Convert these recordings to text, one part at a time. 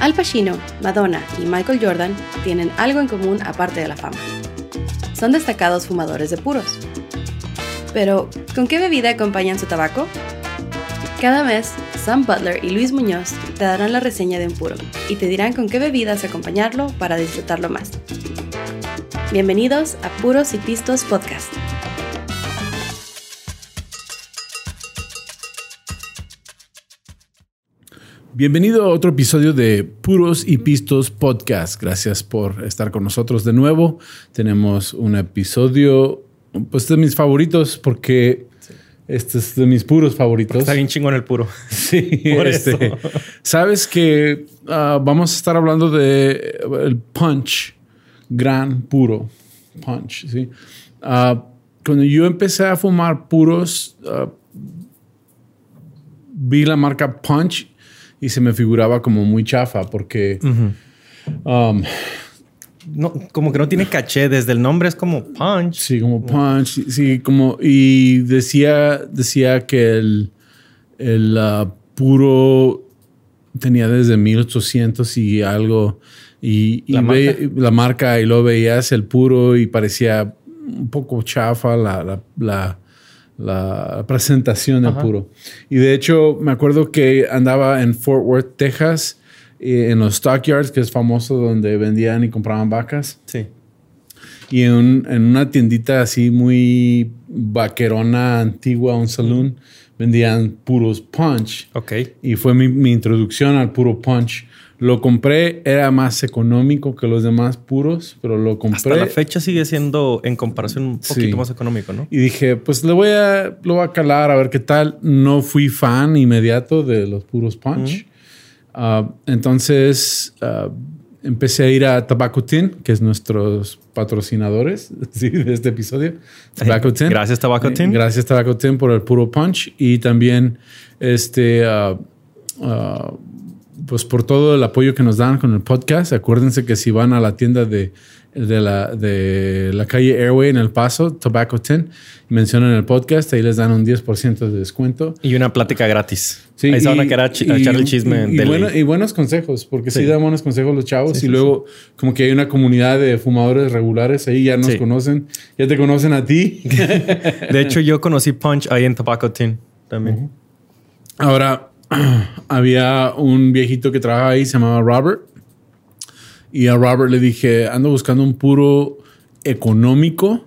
Al Pacino, Madonna y Michael Jordan tienen algo en común aparte de la fama. Son destacados fumadores de puros. Pero, ¿con qué bebida acompañan su tabaco? Cada mes, Sam Butler y Luis Muñoz te darán la reseña de un puro y te dirán con qué bebidas acompañarlo para disfrutarlo más. Bienvenidos a Puros y Pistos Podcast. Bienvenido a otro episodio de Puros y Pistos Podcast. Gracias por estar con nosotros de nuevo. Tenemos un episodio, pues de mis favoritos, porque este es de mis puros favoritos. Está bien chingón el puro. Sí, por este, Sabes que ah, vamos a estar hablando de el punch, gran puro punch. ¿sí? Ah, cuando yo empecé a fumar puros, ah, vi la marca Punch y se me figuraba como muy chafa porque... Um, no, como que no tiene caché desde el nombre es como punch. Sí, como punch. Sí, como y decía decía que el, el uh, puro tenía desde 1800 y algo y, ¿La, marca? la, marca? y lo veías el puro y parecía un poco chafa la, la la presentación del puro. Y de hecho, me acuerdo que andaba en Fort Worth, Texas, en los stockyards, que es famoso donde vendían y compraban vacas. Sí. Y en, una tiendita así muy vaquerona, antigua, un saloon, vendían puros punch. Ok. Y fue mi, mi introducción al puro punch. Lo compré, era más económico que los demás puros, pero lo compré. Hasta la fecha sigue siendo en comparación un poquito más económico, ¿no? Y dije, pues le voy a, lo voy a calar a ver qué tal. No fui fan inmediato de los puros punch. Ah, entonces uh, empecé a ir a Tobacco Tin, que es nuestros patrocinadores de este episodio. Tobacco Tin. Gracias, Tobacco eh, Tin. Gracias, Tobacco Tin, por el puro punch. Y también este. Uh, pues por todo el apoyo que nos dan con el podcast. Acuérdense que si van a la tienda de, de, la, de la calle Airway en El Paso, Tobacco 10, mencionan el podcast, ahí les dan un 10% de descuento. Y una plática gratis. Sí, ahí se van a quedar a echar el chisme. Y, y, buenos consejos, porque sí. dan buenos consejos los chavos. y luego como que hay una comunidad de fumadores regulares, ahí ya nos conocen, ya te conocen a ti. de hecho, yo conocí Punch ahí en Tobacco 10 también. Ahora, había un viejito que trabajaba ahí, se llamaba Robert. Y a Robert le dije, ando buscando un puro económico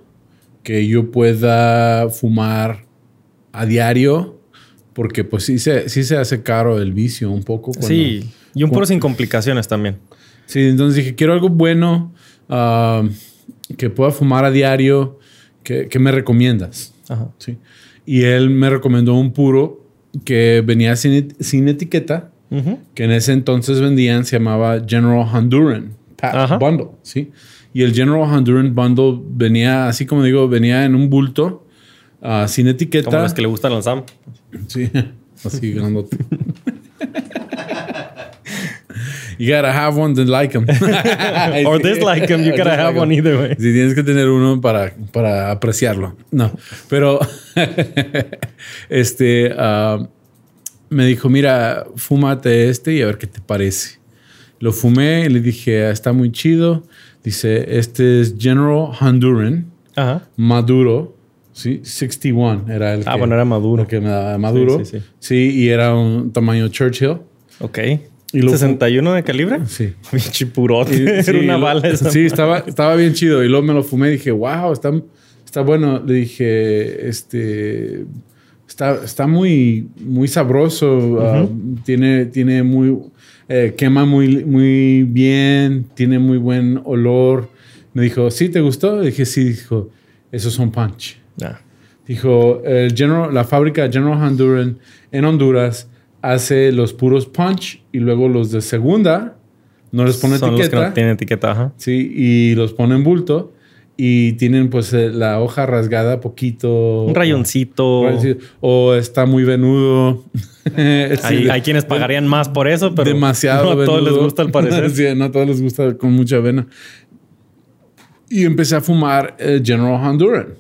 que yo pueda fumar a diario, porque pues sí se, sí se hace caro el vicio un poco. sí, y un puro sin complicaciones también. Sí, entonces dije, quiero algo bueno, ah, que pueda fumar a diario, que, me recomiendas. Sí. Y él me recomendó un puro que venía sin, sin etiqueta, que en ese entonces vendían, se llamaba General Honduran Bundle, ¿sí? Y el General Honduran Bundle venía, así como digo, venía en un bulto, uh, sin etiqueta. Como los que le gustan al Sam. Sí, así grandote. You gotta have one to like them. Or dislike them. You gotta have one either way. Si tienes que tener uno para, para apreciarlo. No, pero este uh, me dijo, mira, fúmate este y a ver qué te parece. Lo fumé y le dije, ah, está muy chido. Dice, este es General Honduran, Maduro, ¿sí? 61 era el ah, bueno, era Maduro. que me daba Maduro. Sí, sí, sí. sí, y era un tamaño Churchill. Ok. ¿61 de calibre? Sí. Chipurote. Era una bala Sí, estaba, estaba bien chido. Y luego me lo fumé y dije, wow, está, está bueno. Le dije, este. Está, está muy, muy sabroso. Ah, tiene, tiene muy. Eh, quema muy, muy bien. Tiene muy buen olor. Me dijo, ¿sí te gustó? Le dije, sí. Dijo, esos son punch. Ah. Dijo, el General, la fábrica General Honduran en Honduras hace los puros punch y luego los de segunda no les pone etiqueta. Los que no tienen etiqueta, ajá. Sí, y los pone en bulto y tienen pues eh, la hoja rasgada poquito. Un rayoncito. O, está muy venudo. hay, quienes pagarían más por eso, pero demasiado no a todos les gusta al parecer. sí, no a todos les gusta con mucha vena. Y empecé a fumar General Honduran.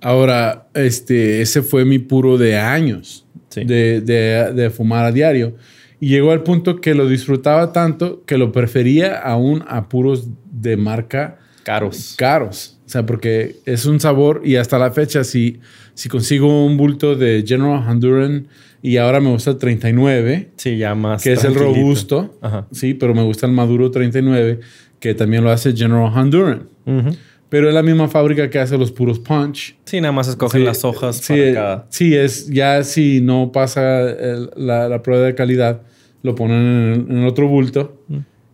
Ahora, este, ese fue mi puro de años de, de, fumar a diario. Y llegó al punto que lo disfrutaba tanto que lo prefería aún a puros de marca Caros. caros. O sea, porque es un sabor y hasta la fecha, si, si consigo un bulto de General Honduran y ahora me gusta el 39, Sí, ya más. que es el robusto, Ajá. sí, pero me gusta el maduro 39, que también lo hace General Honduran. Ujú. Pero es la misma fábrica que hace los puros punch. Sí, nada más escogen Sí, las hojas sí, para cada. sí, es ya si no pasa el- la, la prueba de calidad, lo ponen en, en otro bulto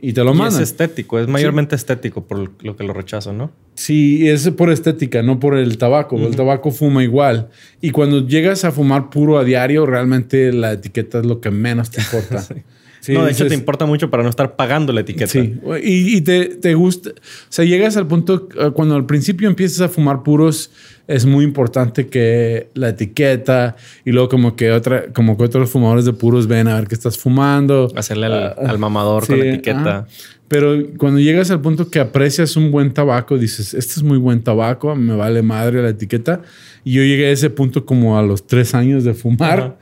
y te lo Y es mandan. estético, es mayormente estético por lo que lo rechazo, ¿no? Sí, es por estética, no por el tabaco. El tabaco fuma igual. Y cuando llegas a fumar puro a diario, realmente la etiqueta es lo que menos te importa. Sí, no, de hecho te importa mucho para no estar pagando la etiqueta. Sí, y, y te, te gusta, o sea, llegas al punto, eh, cuando al principio empiezas a fumar puros, es muy importante que la etiqueta y luego como que otra, como que otros fumadores de puros ven a ver qué estás fumando. Hacerle al, Ah, al mamador sí, con la etiqueta. ajá. Pero cuando llegas al punto que aprecias un buen tabaco, dices, este es muy buen tabaco, me vale madre la etiqueta. Y yo llegué a ese punto como a los tres años de fumar Ajá.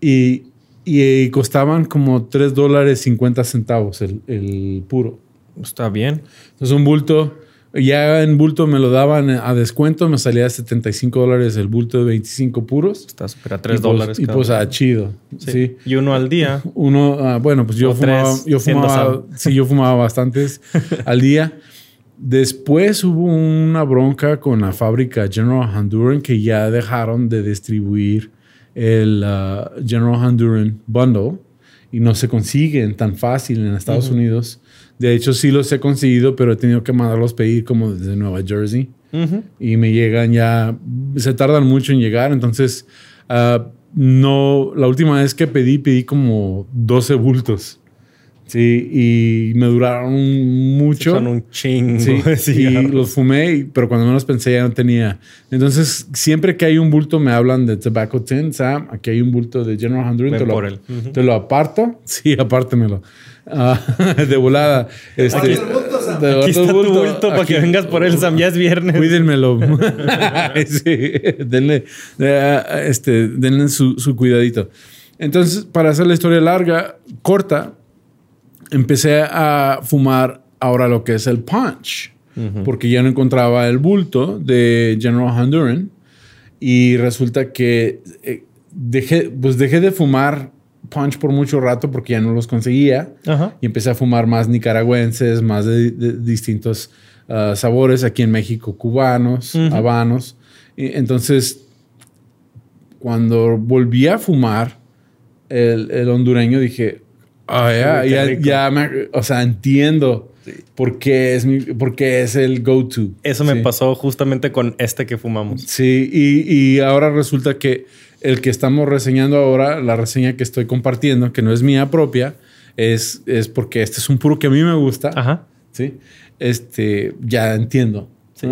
y, y costaban como 3 dólares 50 centavos el, el puro. Está bien. Entonces un bulto, ya en bulto me lo daban a descuento, me salía 75 dólares el bulto de 25 puros. Está súper a Y 3 pues- dólares. Y cada pues uno. ah, chido. Sí. sí. Y uno al día. Uno, ah, bueno, pues yo O fumaba, tres, yo fumaba, sí, yo fumaba bastantes al día. Después hubo una bronca con la fábrica General Honduran que ya dejaron de distribuir el ah, General Honduran Bundle y no se consiguen tan fácil en Estados Unidos. De hecho, sí los he conseguido, pero he tenido que mandarlos pedir como desde Nueva Jersey Ujú. y me llegan ya, se tardan mucho en llegar, entonces ah, no, la última vez que pedí, pedí como 12 bultos, sí, y me duraron mucho. Son un chingo. Sí, de y cigarros. los fumé, y- pero cuando menos pensé ya no tenía. Entonces, siempre que hay un bulto me hablan de Tobacco Tin, Sam, aquí hay un bulto de General Honduran, Ven te, lo- por él. Ujú. te lo aparto. Sí, apártemelo. Ah, de volada. Este, Aquí- de Aquí está tu bulto para que vengas por él, Sam. Ya es viernes. Cuídenmelo. sí, denle, eh, este, denle su, su cuidadito. Entonces, para hacer la historia larga, corta, empecé a fumar ahora lo que es el punch, porque ya no encontraba el bulto de General Honduran y resulta que eh, dejé, pues dejé de fumar punch por mucho rato porque ya no los conseguía y empecé a fumar más nicaragüenses, más de, de distintos ah, sabores aquí en México, cubanos, habanos. Y entonces, cuando volví a fumar el, el hondureño, dije, "Ah, ya, ya, me- o sea, entiendo por qué es, mi, por qué es el go-to. Eso me Sí. pasó justamente con este que fumamos. Sí, y, y ahora resulta que el que estamos reseñando ahora, la reseña que estoy compartiendo, que no es mía propia, es, es porque este es un puro que a mí me gusta. Ajá. Sí. Este, ya entiendo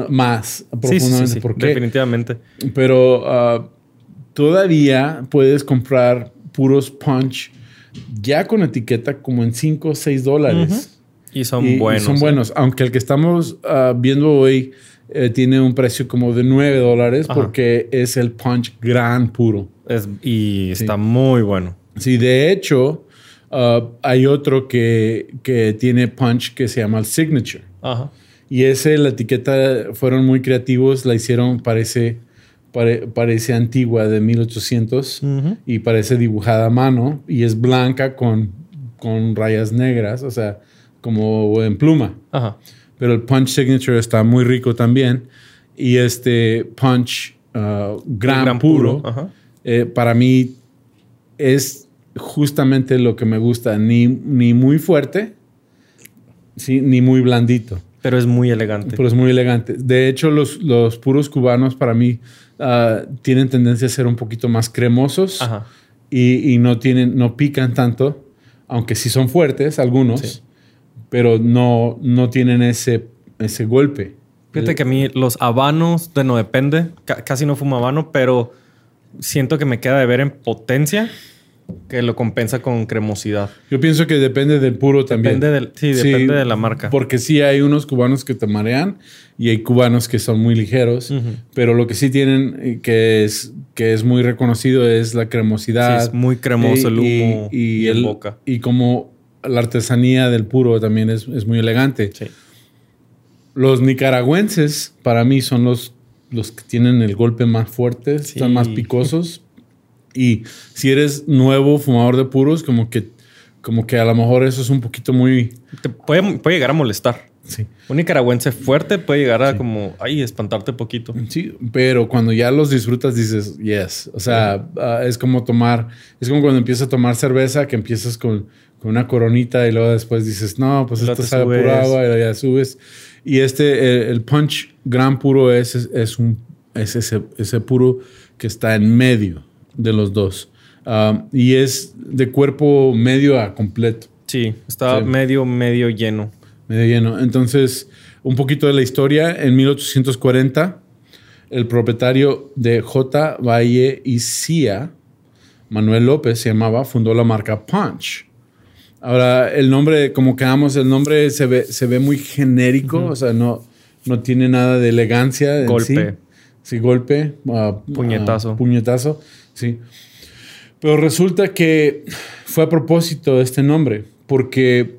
más Sí, sí, profundamente sí, sí, por qué. definitivamente. Pero ah, todavía puedes comprar puros punch ya con etiqueta como en 5 o 6 dólares. Y son Y- y buenos. Son ¿eh? buenos. Aunque el que estamos ah, viendo hoy eh, tiene un precio como de 9 dólares porque es el punch gran puro. Es- y está muy bueno. Sí, de hecho, ah, hay otro que, que tiene punch que se llama el Signature. Ajá. Y ese, la etiqueta, fueron muy creativos, la hicieron, parece, pare- parece antigua, de 1800, Ujú. y parece dibujada a mano, y es blanca con, con rayas negras, o sea, como en pluma. Ajá. Pero el Punch Signature está muy rico también, y este Punch ah, gran, gran puro, eh, para mí es justamente lo que me gusta, ni, ni muy fuerte, ¿sí? ni muy blandito Pero es muy elegante. pero es muy elegante. De hecho, los, los puros cubanos para mí ah, tienen tendencia a ser un poquito más cremosos Ajá. y, y no, tienen, no pican tanto, aunque sí son fuertes algunos, Sí. pero no, no tienen ese, ese golpe. Fíjate que a mí los habanos, bueno, depende. Ca- casi no fumo habano, pero siento que me queda de ver en potencia que lo compensa con cremosidad. Yo pienso que depende del puro también. Depende del, sí, depende de la marca. Porque sí hay unos cubanos que te marean y hay cubanos que son muy ligeros, pero lo que sí tienen eh, que es, que es muy reconocido es la cremosidad. Sí, es muy cremoso el humo y, el, boca. Y como la artesanía del puro también es, es muy elegante. Sí. Los nicaragüenses para mí son los, los que tienen el golpe más fuerte, están más picosos. Y si eres nuevo fumador de puros, como que, como que a lo mejor eso es un poquito muy... Te puede, puede llegar a molestar. Sí. Un nicaragüense fuerte puede llegar a como, ay, espantarte poquito. Sí, pero cuando ya los disfrutas dices, yes. O sea, uh, es como tomar, es como cuando empiezas a tomar cerveza, que empiezas con, con una coronita y luego después dices, no, pues esto sabe puro agua y ya subes. Y este, el, punch gran puro es, es, un, es ese, ese puro que está en medio de los dos. Um, y es de cuerpo medio a completo. Sí, está medio, medio lleno. Medio lleno. Entonces, un poquito de la historia. En 1840, el propietario de J. Valle y Cia, Manuel López se llamaba, fundó la marca Punch. Ahora, el nombre, como quedamos, el nombre se ve, se ve muy genérico, o sea, no, no tiene nada de elegancia. Golpe. Sí, golpe. Uh, puñetazo. Uh, puñetazo. Sí. Pero resulta que fue a propósito de este nombre, porque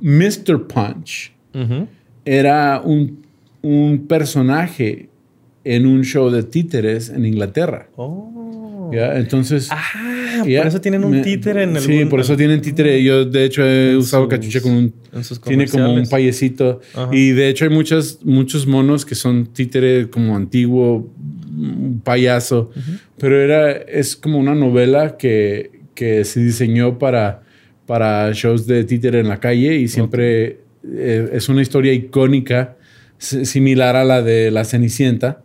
Mr. Punch era un, un, personaje en un show de títeres en Inglaterra. Oh. ¿Ya? Entonces. Ah, por eso tienen un títere en el. Sí, por eso tienen títere. Yo, de hecho, he usado cachucha con un. tiene como un payecito. Y de hecho, hay muchas, muchos monos que son títere como antiguo, payaso, pero era, es como una novela que, que se diseñó para, para shows de títere en la calle y siempre eh, es una historia icónica similar a la de La Cenicienta.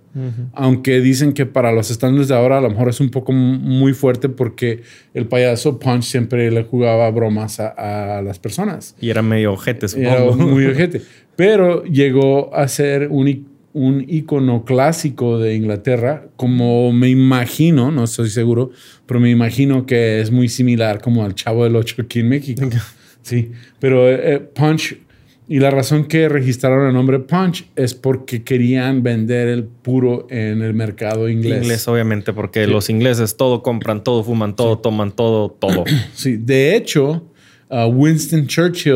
Aunque dicen que para los estándares de ahora a lo mejor es un poco muy fuerte porque el payaso Punch siempre le jugaba bromas a, las personas. Y era medio ojete, supongo. Era muy ojete. Pero llegó a ser un un icono clásico de Inglaterra, como me imagino, no estoy seguro, pero me imagino que es muy similar como al Chavo del Ocho aquí en México. Sí, pero eh, eh, Punch, y la razón que registraron el nombre Punch es porque querían vender el puro en el mercado inglés. Inglés, obviamente, porque los ingleses todo compran, todo fuman, todo toman, todo, todo. Sí, de hecho, uh, Winston Churchill,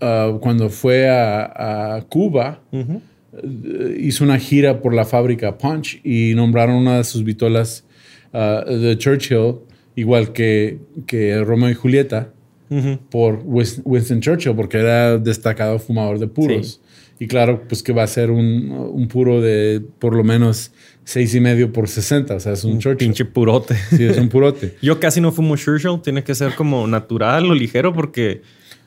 uh, cuando fue a, Cuba, eh, hizo una gira por la fábrica Punch y nombraron una de sus vitolas uh, de Churchill, igual que, que Romeo y Julieta, por Winston Churchill, porque era destacado fumador de puros. Y claro, pues que va a ser un, un, puro de por lo menos seis y medio por 60. O sea, es un, Churchill. Pinche purote. Sí, es un purote. Yo casi no fumo Churchill. Tiene que ser como natural o ligero porque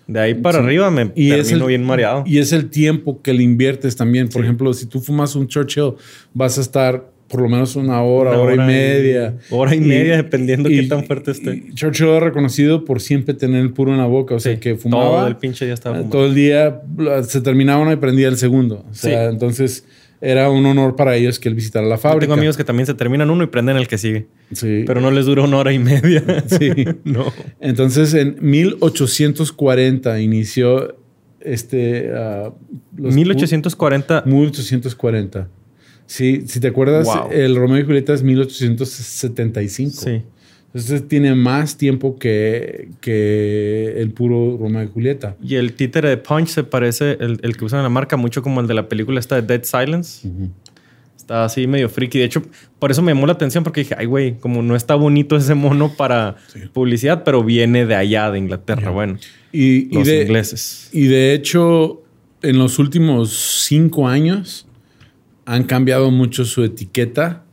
de ahí para arriba me y termino bien mareado. Y es el tiempo que le inviertes también. Por ejemplo, si tú fumas un Churchill, vas a estar por lo menos una hora, hora, y media. hora y, media, dependiendo qué tan fuerte esté. Churchill era reconocido por siempre tener el puro en la boca. O sea, que fumaba. Todo el pinche día estaba fumando. Todo el día se terminaba uno y prendía el segundo. O sea, entonces era un honor para ellos que él visitara la fábrica. tengo amigos que también se terminan uno y prenden el que sigue. Sí. Pero no les dura una hora y media. Sí. no. Entonces, en 1840 inició este... 1840. 1840. Sí, si te acuerdas, el Romeo y Julieta es 1875. Sí. Entonces tiene más tiempo que, que el puro Romeo y Julieta. Y el títere de Punch se parece, el, el, que usan en la marca, mucho como el de la película esta de Dead Silence. Está así medio friki. De hecho, por eso me llamó la atención porque dije, ay, güey, como no está bonito ese mono para publicidad, pero viene de allá, de Inglaterra. Bueno, y, los de, ingleses. Y de hecho, en los últimos cinco años han cambiado mucho su etiqueta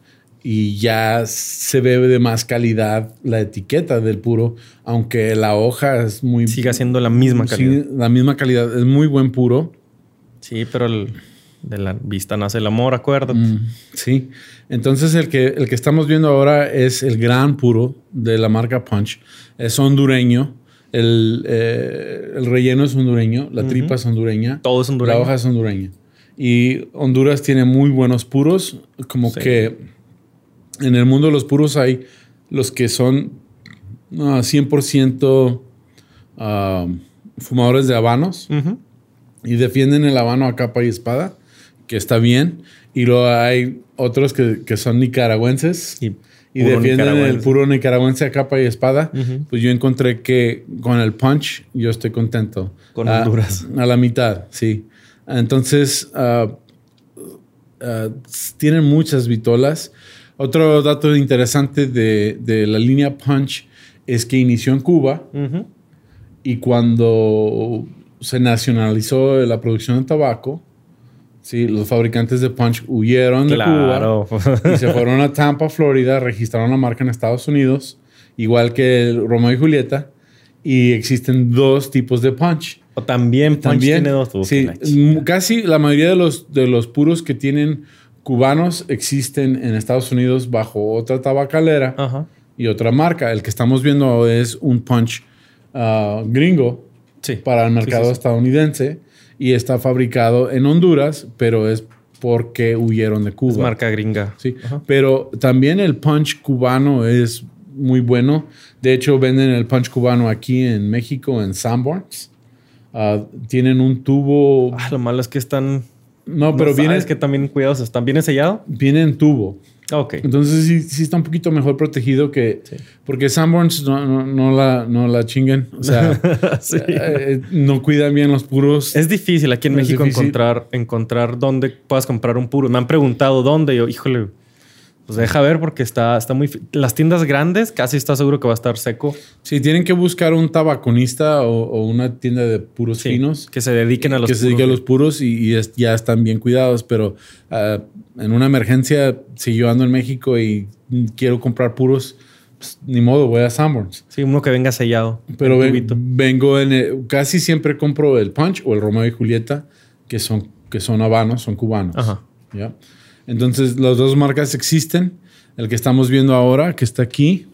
y ya se ve de más calidad la etiqueta del puro, aunque la hoja es muy... Sigue siendo la misma calidad. Sí, la misma calidad, es muy buen puro. Sí, pero de la vista nace el amor, acuérdate. Mm, sí, entonces el que, el que estamos viendo ahora es el gran puro de la marca Punch. Es hondureño. El, eh, el relleno es hondureño, la tripa es hondureña. Todo es hondureño. La hoja es hondureña. Y Honduras tiene muy buenos puros, como que en el mundo de los puros hay los que son ah, 100% ah, fumadores de habanos y defienden el habano a capa y espada, que está bien. Y luego hay otros que, que son nicaragüenses Y defienden el puro nicaragüense a capa y espada. Pues yo encontré que con el punch yo estoy contento. Con a, Honduras. A la mitad, sí. Entonces, ah, ah, tienen muchas vitolas. Otro dato interesante de, de la línea punch es que inició en Cuba y cuando se nacionalizó la producción de tabaco, sí, los fabricantes de punch huyeron de Cuba Claro. y se fueron a Tampa, Florida, registraron la marca en Estados Unidos, igual que el Romeo y Julieta, y existen dos tipos de punch. O también Punch También, tiene dos. Sí, qué la ch- m- casi la mayoría de los, de los puros que tienen cubanos existen en Estados Unidos bajo otra tabacalera Ajá. y otra marca. El que estamos viendo es un punch ah, gringo Sí. para el mercado Sí, sí, sí. estadounidense y está fabricado en Honduras, pero es porque huyeron de Cuba. Es marca gringa. Sí, Ajá. pero también el punch cubano es muy bueno. De hecho, venden el punch cubano aquí en México, en Sanborns. Ah, tienen un tubo. Ah, lo malo es que están. No, pero no viene, sabes que también cuidados están. ¿Viene sellado? viene en tubo. Ah, Ok. Entonces sí, sí está un poquito mejor protegido que... Sí. Porque Sanborns no, no, no la, no la chinguen. O sea, Sí. eh, no cuidan bien los puros. Es difícil aquí en Es México encontrar, encontrar dónde puedas comprar un puro. Me han preguntado dónde. Yo, híjole, pues deja ver porque está, está muy. Las tiendas grandes casi está seguro que va a estar seco. Sí, tienen que buscar un tabaconista o, o una tienda de puros Sí, finos. Que se dediquen a los que se dedique a puros. los puros y, y es- ya están bien cuidados, pero ah, en una emergencia, si yo ando en México y quiero comprar puros, pues, ni modo, voy a Sanborns. Sí, uno que venga sellado. Pero en ven- vengo en el- casi siempre compro el Punch o el Romeo y Julieta, que son, que son habanos, son cubanos. Ajá. ¿ya? Entonces, las dos marcas existen. El que estamos viendo ahora, que está aquí,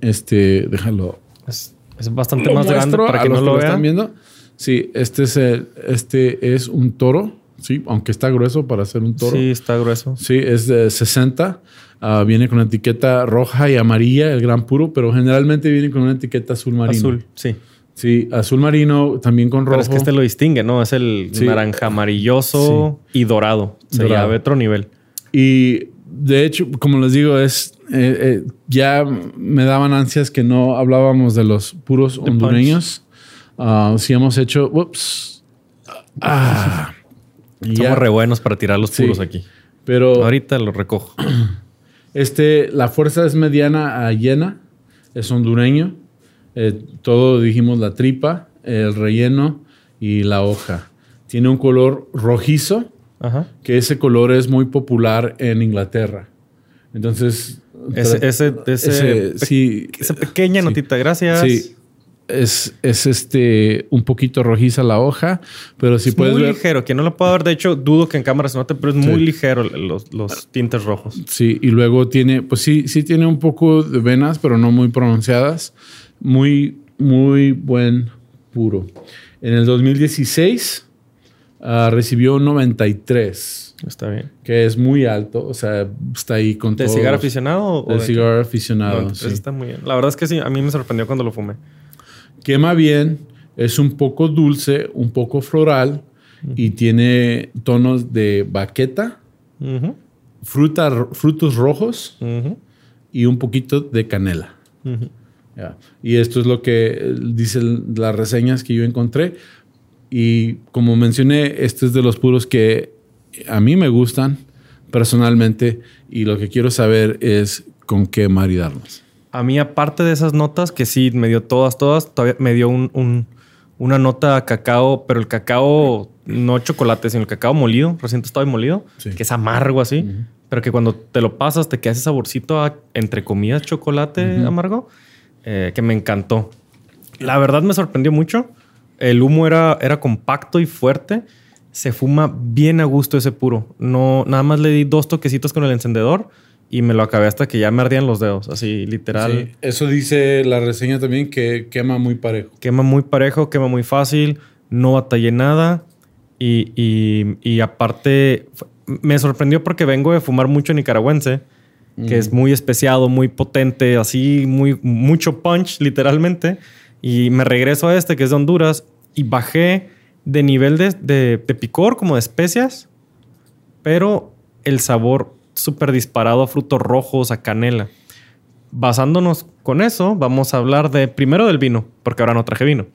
este, déjalo. Es, es bastante Lo más grande para que no lo vean. viendo. Sí, este es, el, este es un toro, sí, aunque está grueso para ser un toro. Sí, está grueso. Sí, es de 60. ah, viene con etiqueta roja y amarilla, el gran puro, pero generalmente viene con una etiqueta azul marino. Azul, sí. Sí, azul marino, también con rojo. Pero es que este lo distingue, ¿no? Es el Sí. naranja amarilloso y dorado. Se Dorado. llave otro nivel. Y de hecho, como les digo, es eh, eh, ya me daban ansias que no hablábamos de los puros hondureños. Ah, si hemos hecho, ups, ah, y ya. Somos re buenos para tirar los Sí. puros aquí. pero Ahorita lo recojo. este, la fuerza es mediana a llena, es hondureño. Eh, todo dijimos la tripa, el relleno y la hoja. Tiene un color rojizo. Ajá. que ese color es muy popular en Inglaterra. Entonces, Ese, ese, ese, ese- pe- sí, esa pequeña sí. notita, gracias. sí, es, es este un poquito rojiza la hoja, pero si Es puedes muy ver, ligero. Quien no lo puede ver, de hecho, dudo que en cámara se note, pero es muy ligero los, los tintes rojos. sí, y luego tiene, pues sí, sí tiene un poco de venas, pero no muy pronunciadas, muy, muy buen puro. En el 2016 ah, recibió 93, Está bien. que es muy alto, o sea, está ahí con ¿De cigarro aficionado o De qué? cigarro aficionado. 93 sí. está muy bien. La verdad es que sí, a mí me sorprendió cuando lo fumé. Quema bien, es un poco dulce, un poco floral y tiene tonos de baqueta, fruta, frutos rojos y un poquito de canela. Y esto es lo que eh, dicen las reseñas que yo encontré. Y como mencioné, este es de los puros que a mí me gustan personalmente y lo que quiero saber es con qué maridarlos. A mí, aparte de esas notas, que sí me dio todas, todas, todavía me dio un, un- una nota a cacao, pero el cacao, no chocolate, sino el cacao molido, recién tostado y molido, Sí. que es amargo así, pero que cuando te lo pasas te queda ese saborcito a, entre comillas, chocolate amargo, eh, que me encantó. La verdad me sorprendió mucho. El humo era, era compacto y fuerte. Se fuma bien a gusto ese puro. No, nada más le di dos toquecitos con el encendedor y me lo acabé hasta que ya me ardían los dedos. Así, literal. Sí, eso dice la reseña también que quema muy parejo. Quema muy parejo, quema muy fácil, no batallé nada. Y, y- y aparte, me sorprendió porque vengo de fumar mucho nicaragüense que es muy especiado, muy potente, así, muy, mucho punch, literalmente. Y me regreso a este, que es de Honduras, y bajé de nivel de, de, de picor, como de especias, pero el sabor súper disparado a frutos rojos, a canela. Basándonos con eso, vamos a hablar de primero del vino, porque ahora no traje vino.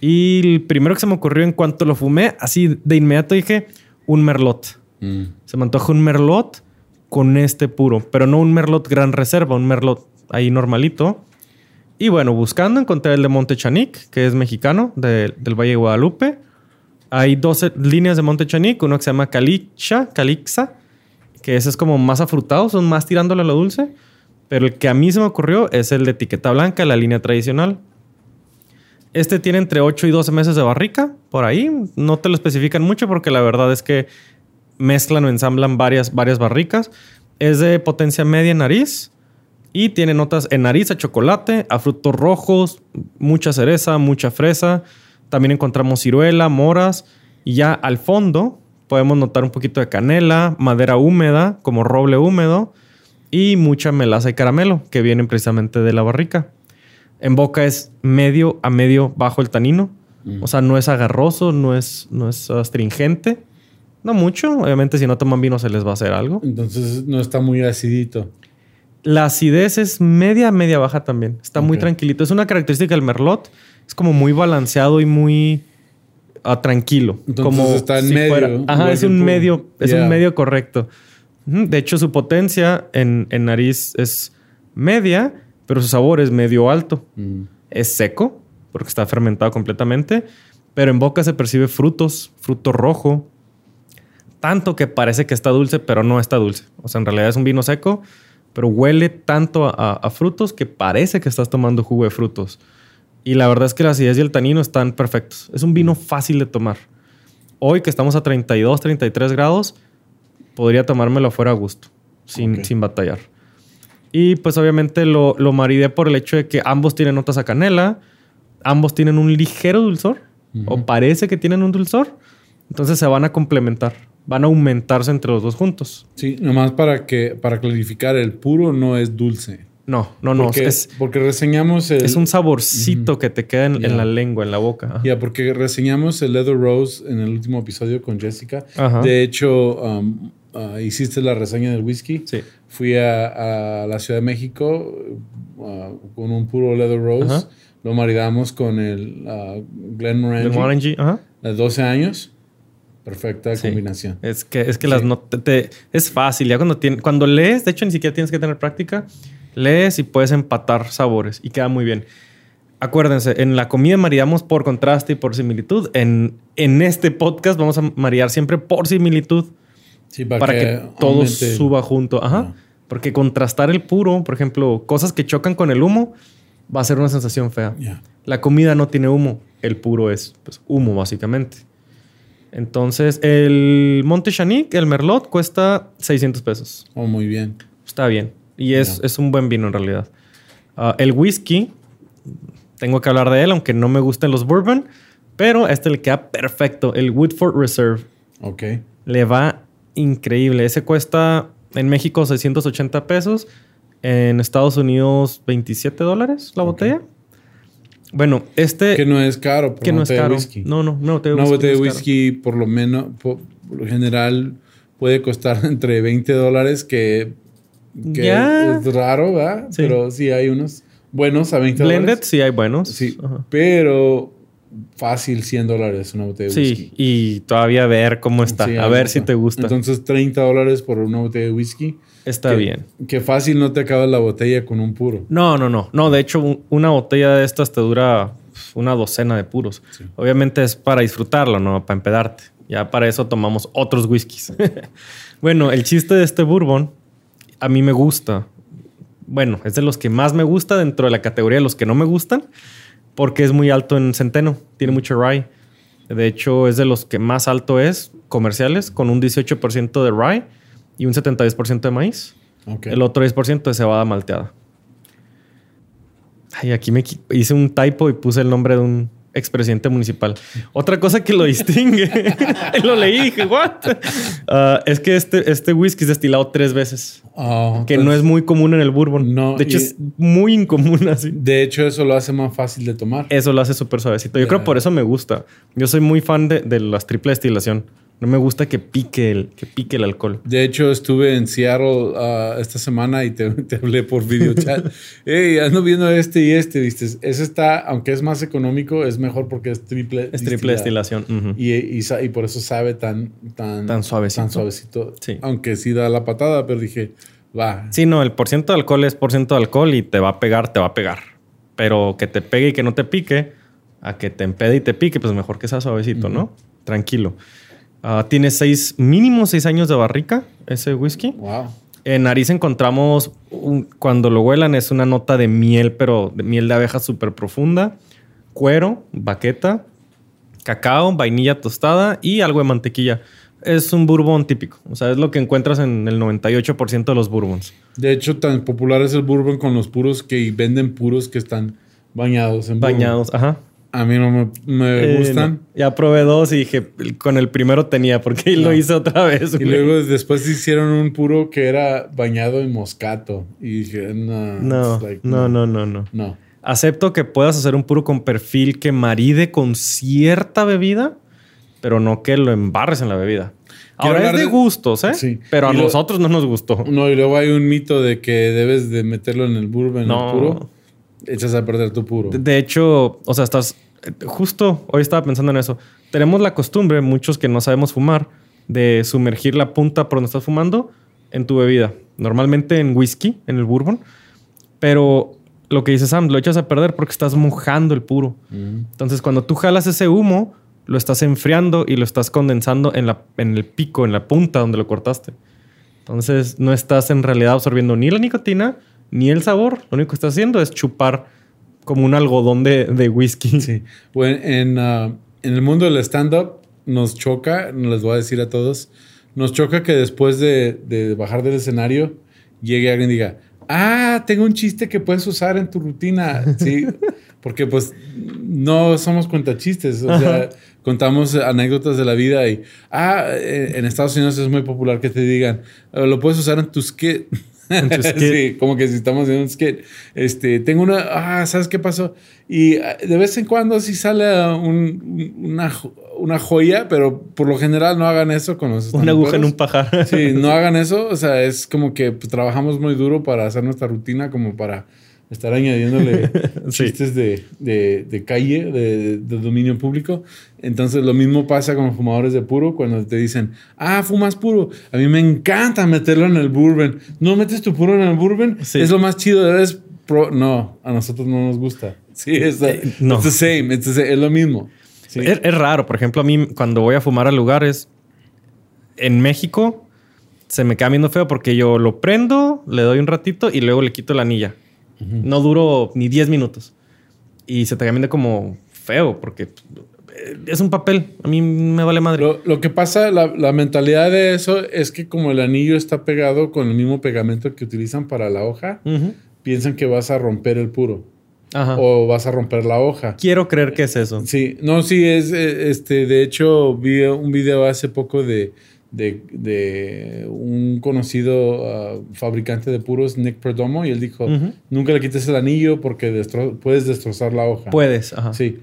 Y el primero que se me ocurrió en cuanto lo fumé, así de inmediato dije, un merlot. Mm. Se me antoja un merlot con este puro, pero no un merlot gran reserva, un merlot ahí normalito. Y bueno, buscando encontré el de Montechanic, que es mexicano, de- del Valle de Guadalupe. Hay dos líneas de Montechanic, uno que se llama Calixa, Calixa, que ese es como más afrutado, son más tirándole a lo dulce. Pero el que a mí se me ocurrió es el de etiqueta blanca, la línea tradicional. Este tiene entre 8 y 12 meses de barrica, por ahí. No te lo especifican mucho porque la verdad es que mezclan o ensamblan varias, varias barricas. Es de potencia media nariz y tiene notas en nariz a chocolate, a frutos rojos, mucha cereza, mucha fresa. También encontramos ciruela, moras y ya al fondo podemos notar un poquito de canela, madera húmeda como roble húmedo y mucha melaza y caramelo que vienen precisamente de la barrica. En boca es medio a medio bajo el tanino. O sea, no es agarroso, no es, no es astringente. No mucho. Obviamente, si no toman vino, se les va a hacer algo. Entonces no está muy acidito. La acidez es media, media baja también. Está muy tranquilito. Es una característica del merlot. Es como muy balanceado y muy ah, tranquilo. Entonces como está en si medio, fuera- Ajá, es un medio, es Yeah. un medio correcto. De hecho, su potencia en, en nariz es media, pero su sabor es medio alto. Mm. Es seco, porque está fermentado completamente, pero en boca se percibe frutos, fruto rojo, tanto que parece que está dulce, pero no está dulce. O sea, en realidad es un vino seco, pero huele tanto a, a- a frutos que parece que estás tomando jugo de frutos. Y la verdad es que la acidez y el tanino están perfectos. Es un vino fácil de tomar. Hoy que estamos a 32, 33 grados, podría tomármelo fuera a gusto, sin, sin batallar. Y pues obviamente lo, lo maridé por el hecho de que ambos tienen notas a canela, ambos tienen un ligero dulzor, o parece que tienen un dulzor, entonces se van a complementar, van a aumentarse entre los dos juntos. Sí, nomás para que para clarificar, el puro no es dulce. No, no, no, porque, es, porque reseñamos el es un saborcito que te queda en, la lengua, en la boca. Ya, porque reseñamos el Leather Rose en el último episodio con Jessica. Ajá. De hecho, um, ah, hiciste la reseña del whisky. Sí. Fui a, a la Ciudad de México uh, con un puro Leather Rose. Ajá. Lo maridamos con el uh, Glenmorangie El Morangi, ajá. de 12 años. Perfecta Sí. combinación. Es que, es que las notas te- es fácil. Ya cuando, tien- cuando lees, de hecho, ni siquiera tienes que tener práctica. Lees y puedes empatar sabores y queda muy bien. Acuérdense, en la comida maridamos por contraste y por similitud. En, en este podcast vamos a maridar siempre por similitud Sí, para que, todo aumente- suba junto. Ajá. Ajá. Porque contrastar el puro, por ejemplo, cosas que chocan con el humo, va a ser una sensación fea. La comida no tiene humo, el puro es pues, humo, básicamente. Entonces, el Monte Chanic, el Merlot, cuesta 600 pesos. Oh, muy bien. Está bien. Y es, es un buen vino en realidad. Ah, el whisky, tengo que hablar de él, aunque no me gusten los bourbon, pero este le queda perfecto. El Woodford Reserve Ok. le va increíble. Ese cuesta en México 680 pesos. En Estados Unidos 27 dólares la botella. Bueno, este... Que no es caro. por que no es botella de caro. whisky. No, no, una botella de Una whisky. botella de no es caro. whisky, por lo menos, por, por lo general, puede costar entre 20 dólares, que, que Ya. es raro, ¿verdad? Sí. Pero sí hay unos buenos a 20 Blended, dólares. sí hay buenos. Sí, Ajá. pero fácil 100 dólares una botella de Sí, whisky. y todavía ver cómo está. Sí, a ver está. si te gusta. Entonces, 30 dólares por una botella de whisky. está que- bien. Que fácil no te acabas la botella con un puro. No, no, no. No, de hecho, un- una botella de estas te dura una docena de puros. Sí. Obviamente es para disfrutarlo, no para empedarte. Ya para eso tomamos otros whiskies. bueno, el chiste de este bourbon a mí me gusta. Bueno, es de los que más me gusta dentro de la categoría de los que no me gustan, porque es muy alto en centeno, tiene mucho rye. De hecho, es de los que más alto es comerciales, con un 18% de rye y un 72% de maíz. El otro 10% de cebada malteada. Ay, aquí me hice un typo y puse el nombre de un, expresidente municipal. Otra cosa que lo distingue, lo leí y dije, ¿what? Ah, es que este, este whisky es destilado tres veces. Oh, que no es muy común en el bourbon. No, de hecho, y- es muy incomún así. De hecho, eso lo hace más fácil de tomar. Eso lo hace súper suavecito. Yo Ya. creo por eso me gusta. Yo soy muy fan de, de las triple destilación. No me gusta que pique el, que pique el alcohol. De hecho, estuve en Seattle ah, esta semana y te, te hablé por video chat. hey, ando viendo este y este, ¿viste? Ese está, aunque es más económico, es mejor porque es triple. Es triple destilación. Ujú. Y, y sa- y por eso sabe tan, tan, Tan suavecito. tan suavecito. Sí. Aunque sí da la patada, pero dije, va. Sí, no, el porciento de alcohol es porciento de alcohol y te va a pegar, te va a pegar. Pero que te pegue y que no te pique, a que te empede y te pique, pues mejor que sea suavecito, ¿no? Tranquilo. Ah, tiene seis, mínimo seis años de barrica ese whisky. Wow. En nariz encontramos, un- cuando lo huelan, es una nota de miel, pero de miel de abeja súper profunda, cuero, baqueta, cacao, vainilla tostada y algo de mantequilla. Es un bourbon típico. O sea, es lo que encuentras en el 98% de los bourbons. De hecho, tan popular es el bourbon con los puros que venden puros que están bañados en bourbon. Bañados, ajá. A mí no me, me Eh, gustan. no. Ya probé dos y dije, con el primero tenía, porque lo No. hice otra vez. Y luego después hicieron un puro que era bañado en moscato. Y dije, no. No, like, no, no, no, no. No. Acepto que puedas hacer un puro con perfil que maride con cierta bebida, pero no que lo embarres en la bebida. Ahora es de de- gustos, ¿eh? Sí. Pero a lo- nosotros no nos gustó. No, y luego hay un mito de que debes de meterlo en el bourbon, en No. el puro. Echas a perder tu puro. De, hecho, o sea, estás justo hoy estaba pensando en eso. Tenemos la costumbre, muchos que no sabemos fumar, de sumergir la punta por donde estás fumando en tu bebida. Normalmente en whisky, en el bourbon. Pero lo que dice Sam, lo echas a perder porque estás mojando el puro. Mm. Entonces, cuando tú jalas ese humo, lo estás enfriando y lo estás condensando en, la, en el pico, en la punta donde lo cortaste. Entonces, no estás en realidad absorbiendo ni la nicotina ni el sabor. Lo único que estás haciendo es chupar como un algodón de, de whisky. Sí. Bueno, en, ah, en el mundo del stand-up nos choca, les voy a decir a todos, nos choca que después de, de bajar del escenario llegue alguien y diga, ah, tengo un chiste que puedes usar en tu rutina. Sí, porque pues no somos cuentachistes, o sea, contamos anécdotas de la vida y, ah, eh, en Estados Unidos es muy popular que te digan, "Eh, lo puedes usar en tu skit. Sí, como que si estamos en un skit. Este, tengo una, ah, ¿sabes qué pasó? Y ah, de vez en cuando sí sale un- una, una joya, pero por lo general no hagan eso con los Una aguja en un pajar. Sí, no hagan eso. O sea, es como que pues, trabajamos muy duro para hacer nuestra rutina, como para estar añadiéndole Sí. chistes de, de- de calle, de, de dominio público. Entonces, lo mismo pasa con los fumadores de puro cuando te dicen, ah, fumas puro. A mí me encanta meterlo en el bourbon. ¿No metes tu puro en el bourbon? Sí. Es lo más chido. Debes pro- no, a nosotros no nos gusta. Sí, es, Eh, no. it's the same. it's the same, Es lo mismo. Sí. Es, es raro. Por ejemplo, a mí cuando voy a fumar a lugares en México, se me queda viendo feo porque yo lo prendo, le doy un ratito y luego le quito la anilla. No duro ni 10 minutos. Y se te como feo porque eh, es un papel. A mí me vale madre. Lo, lo que pasa, la, la mentalidad de eso es que como el anillo está pegado con el mismo pegamento que utilizan para la hoja, piensan que vas a romper el puro Ajá. o vas a romper la hoja. Quiero creer que es eso. Sí, no, sí, es, eh, este, de hecho, vi un video hace poco de, de, de un conocido ah, fabricante de puros, Nick Perdomo, y él dijo, nunca le quites el anillo porque destro- puedes destrozar la hoja. Puedes. Ajá. Sí.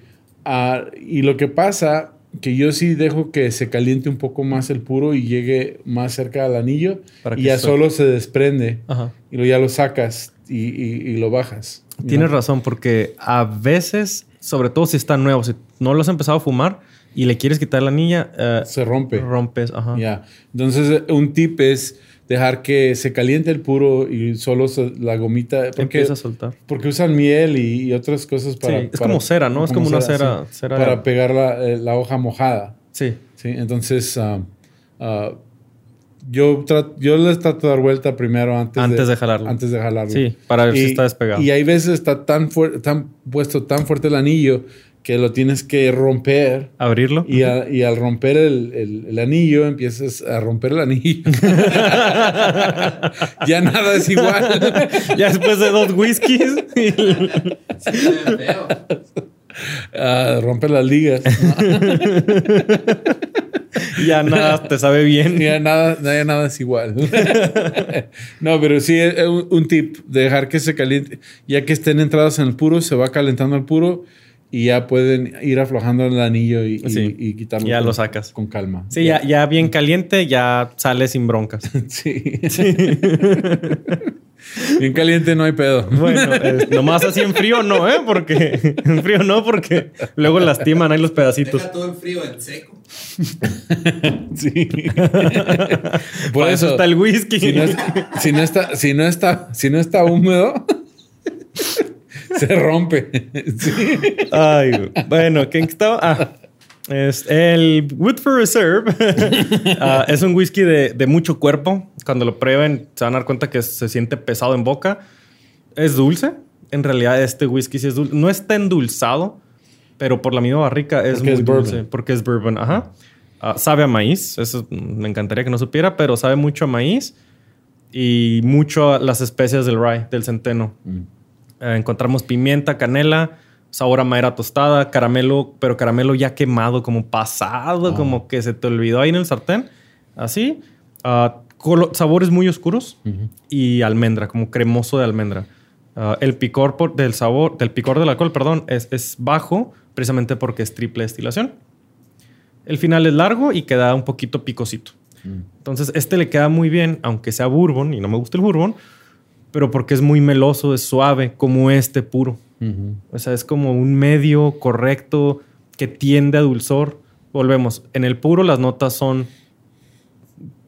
Ah, y lo que pasa, que yo sí dejo que se caliente un poco más el puro y llegue más cerca al anillo Para y ya solo se desprende Ajá. y luego ya lo sacas y, y- y lo bajas. Tienes ¿no? razón, porque a veces, sobre todo si está nuevo, si no lo has empezado a fumar y le quieres quitar la anilla, eh, Se rompe. rompes. Ajá. Ya. Entonces, eh, un tip es dejar que se caliente el puro y solo se- la gomita. Porque, Empieza a soltar. porque usan miel y, y otras cosas para. Sí, es para- como cera, ¿no? Es como una cera- sí, cera para pegar la, eh, la hoja mojada. Sí. Sí, entonces ah, ah, yo, yo les trato de dar vuelta primero antes, Antes de jalarlo. Antes de jalarlo. Sí, para ver si está despegado. Y hay veces está tan, tan puesto tan fuerte el anillo que lo tienes que romper. Abrirlo. Y, a- y al romper el, el- el anillo, empiezas a romper el anillo. ya nada es igual. ya después de dos whiskies. Sí, feo. Ah, rompe las ligas. ya nada te sabe bien. Ya nada, ya nada es igual. no, pero sí, es un, un tip, dejar que se caliente. Ya que estén entradas en el puro, se va calentando el puro y ya pueden ir aflojando el anillo y, Sí. y quitarlo. Ya con- lo sacas. Con calma. Sí, ya, ya bien caliente, ya sale sin broncas. Sí. Bien caliente no hay pedo. Bueno, es- nomás así en frío no, ¿eh? Porque en frío no, porque luego lastiman ahí los pedacitos. Deja todo en frío, en seco. Sí. Por Para eso está el whisky. Si no, es- si no está, si no está, si no está húmedo, se rompe. Sí. Ay, bueno, ¿quién estaba? Ah, es el Woodford Reserve. Ah, es un whisky de, de mucho cuerpo. Cuando lo prueben, se van a dar cuenta que se siente pesado en boca. Es dulce. En realidad, este whisky sí es dulce. No está endulzado, pero por la misma barrica es Porque muy es dulce. bourbon. Porque es bourbon. Ajá. Ah, sabe a maíz. Eso mm, me encantaría que no supiera, pero sabe mucho a maíz y mucho a las especias del rye, del centeno. Eh, encontramos pimienta, canela, sabor a madera tostada, caramelo, pero caramelo ya quemado, como pasado, como que se te olvidó ahí en el sartén. Así. Ah, sabores muy oscuros y almendra, como cremoso de almendra. Ah, el picor por- del sabor, del picor del alcohol, perdón, es, es bajo precisamente porque es triple destilación. El final es largo y queda un poquito picosito. Entonces, este le queda muy bien, aunque sea bourbon, y no me gusta el bourbon, pero porque es muy meloso, es suave, como este puro. O sea, es como un medio correcto que tiende a dulzor. Volvemos, en el puro las notas son,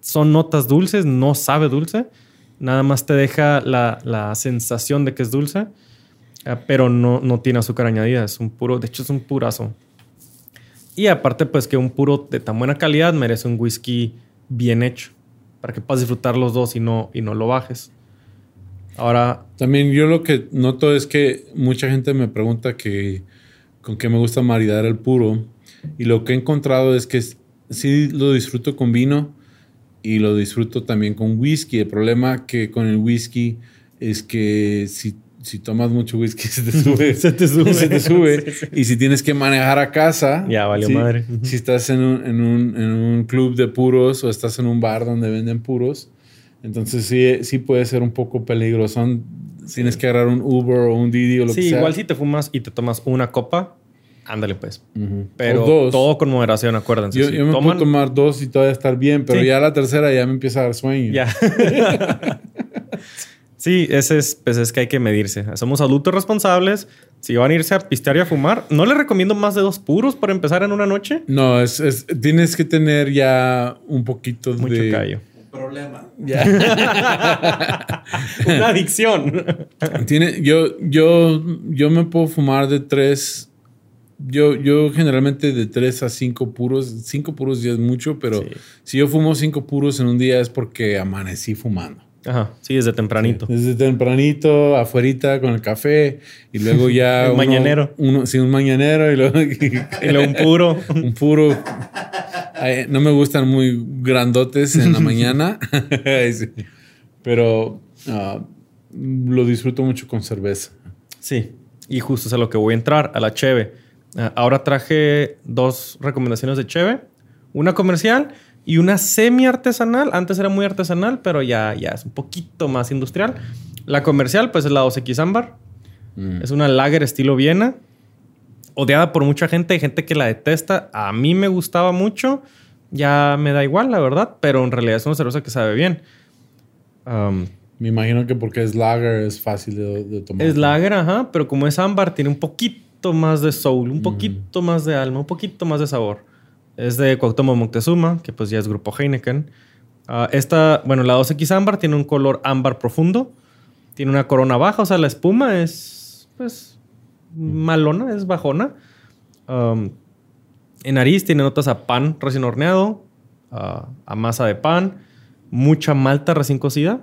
son notas dulces, no sabe dulce, nada más te deja la, la sensación de que es dulce, ah, pero no, no tiene azúcar añadida, es un puro, de hecho es un purazo. Y aparte, pues que un puro de tan buena calidad merece un whisky bien hecho, para que puedas disfrutar los dos y no, y no lo bajes. Ahora, También yo lo que noto es que mucha gente me pregunta que con qué me gusta maridar el puro. Y lo que he encontrado es que sí lo disfruto con vino y lo disfruto también con whisky. El problema que con el whisky es que si, si tomas mucho whisky se te sube. Se te sube. Se te sube. Sí, sí. Y si tienes que manejar a casa. Ya valió sí, madre. Si estás en un, en, un, en un club de puros o estás en un bar donde venden puros, entonces sí, sí puede ser un poco peligroso. Tienes que agarrar un Uber o un Didi o lo sí, que sea. igual si te fumas y te tomas una copa, ándale pues. Pero dos. todo con moderación, acuérdense. Yo, Si yo me toman- puedo tomar dos y todavía estar bien, pero Sí. ya la tercera ya me empieza a dar sueño. Ya. sí, ese es, pues es que hay que medirse. Somos adultos responsables. Si van a irse a pistear y a fumar, no les recomiendo más de dos puros para empezar en una noche. No, es, es- tienes que tener ya un poquito Mucho de... callo. Problema. Una adicción. Tiene, yo, yo, yo me puedo fumar de tres. Yo, yo generalmente de tres a cinco puros. Cinco puros ya es mucho, pero Sí. si yo fumo cinco puros en un día es porque amanecí fumando. Ajá, sí, desde tempranito. Desde tempranito, afuerita con el café y luego ya. El uno- mañanero. Uno, sí, un mañanero y luego. Y luego un puro. un puro. Ay, no me gustan muy grandotes en la mañana. Sí. Pero ah, lo disfruto mucho con cerveza. Sí, y justo es a lo que voy a entrar, a la Cheve. Ah, ahora traje dos recomendaciones de Cheve. Una comercial y una semi artesanal. Antes era muy artesanal, pero ya, ya es un poquito más industrial. La comercial, pues es la 2X Ámbar. Mm. Es una lager estilo Viena. Odiada por mucha gente. Hay gente que la detesta. A mí me gustaba mucho. Ya me da igual, la verdad. Pero en realidad es una cerveza que sabe bien. Um, Me imagino que porque es lager es fácil de, de tomar. es lager, ajá, pero como es ámbar, tiene un poquito más de soul, un poquito más de alma, un poquito más de sabor. Es de Cuauhtémoc Moctezuma, que pues ya es grupo Heineken. Ah, esta, bueno, la 2X ámbar tiene un color ámbar profundo. Tiene una corona baja, o sea, la espuma es, pues, malona, es bajona. Um, en nariz tiene notas a pan recién horneado, a, a masa de pan, mucha malta recién cocida,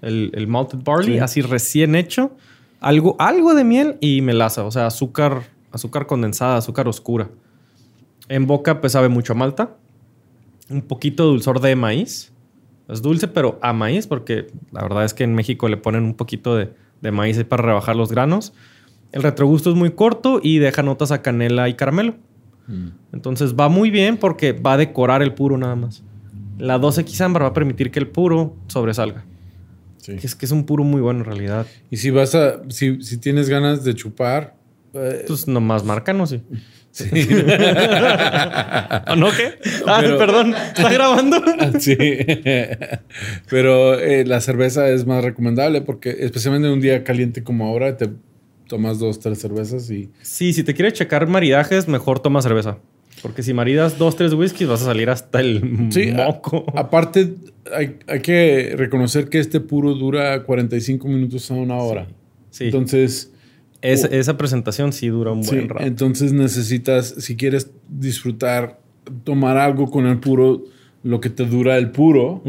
el, el malted barley, Sí. así recién hecho, algo, algo de miel y melaza, o sea, azúcar, azúcar condensada, azúcar oscura. En boca, pues sabe mucho a malta, un poquito de dulzor de maíz. Es dulce, pero a maíz, porque la verdad es que en México le ponen un poquito de, de maíz para rebajar los granos. El retrogusto es muy corto y deja notas a canela y caramelo. Mm. Entonces va muy bien porque va a decorar el puro nada más. La 2X ámbar va a permitir que el puro sobresalga. Sí. Que es que es un puro muy bueno en realidad. Y si vas a, si, si tienes ganas de chupar, eh, Pues nomás marcan, ¿no? Sí. Sí. ¿O no qué? Pero- perdón. ¿Está grabando? Sí. Pero eh, la cerveza es más recomendable porque, especialmente en un día caliente como ahora, te tomas dos, tres cervezas y. Sí, si te quieres checar maridajes, mejor toma cerveza. Porque si maridas dos, tres whiskies, vas a salir hasta el Sí, a- moco. aparte, hay, hay que reconocer que este puro dura 45 minutos a una hora. Sí. Entonces. Es- oh. esa presentación sí dura un Sí, buen rato. entonces necesitas, si quieres disfrutar, tomar algo con el puro, lo que te dura el puro,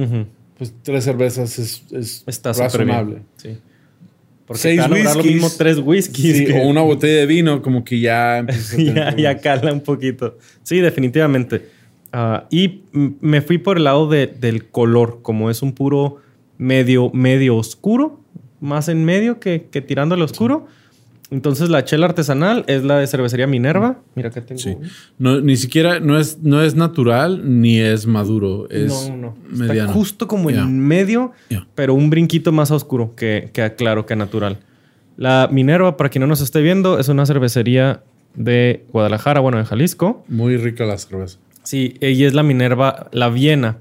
pues tres cervezas es, es Está razonable. bien. Sí. Porque Seis te lo mismo tres whiskies. Sí, que- o una botella de vino, como que ya empiezas a tener ya, ya cala un poquito. Sí, definitivamente. Ah, y me fui por el lado de- del color, como es un puro medio, medio oscuro, más en medio que, que tirando al oscuro. Entonces la chela artesanal es la de cervecería Minerva. Mira que tengo. Sí. No, ni siquiera, no es, no es natural ni es maduro, es no, no. Está justo como en medio, pero un brinquito más oscuro que, que claro, que natural. La Minerva, para quien no nos esté viendo, es una cervecería de Guadalajara, bueno, de Jalisco. Muy rica la cerveza. Sí, ella es la Minerva, la Viena.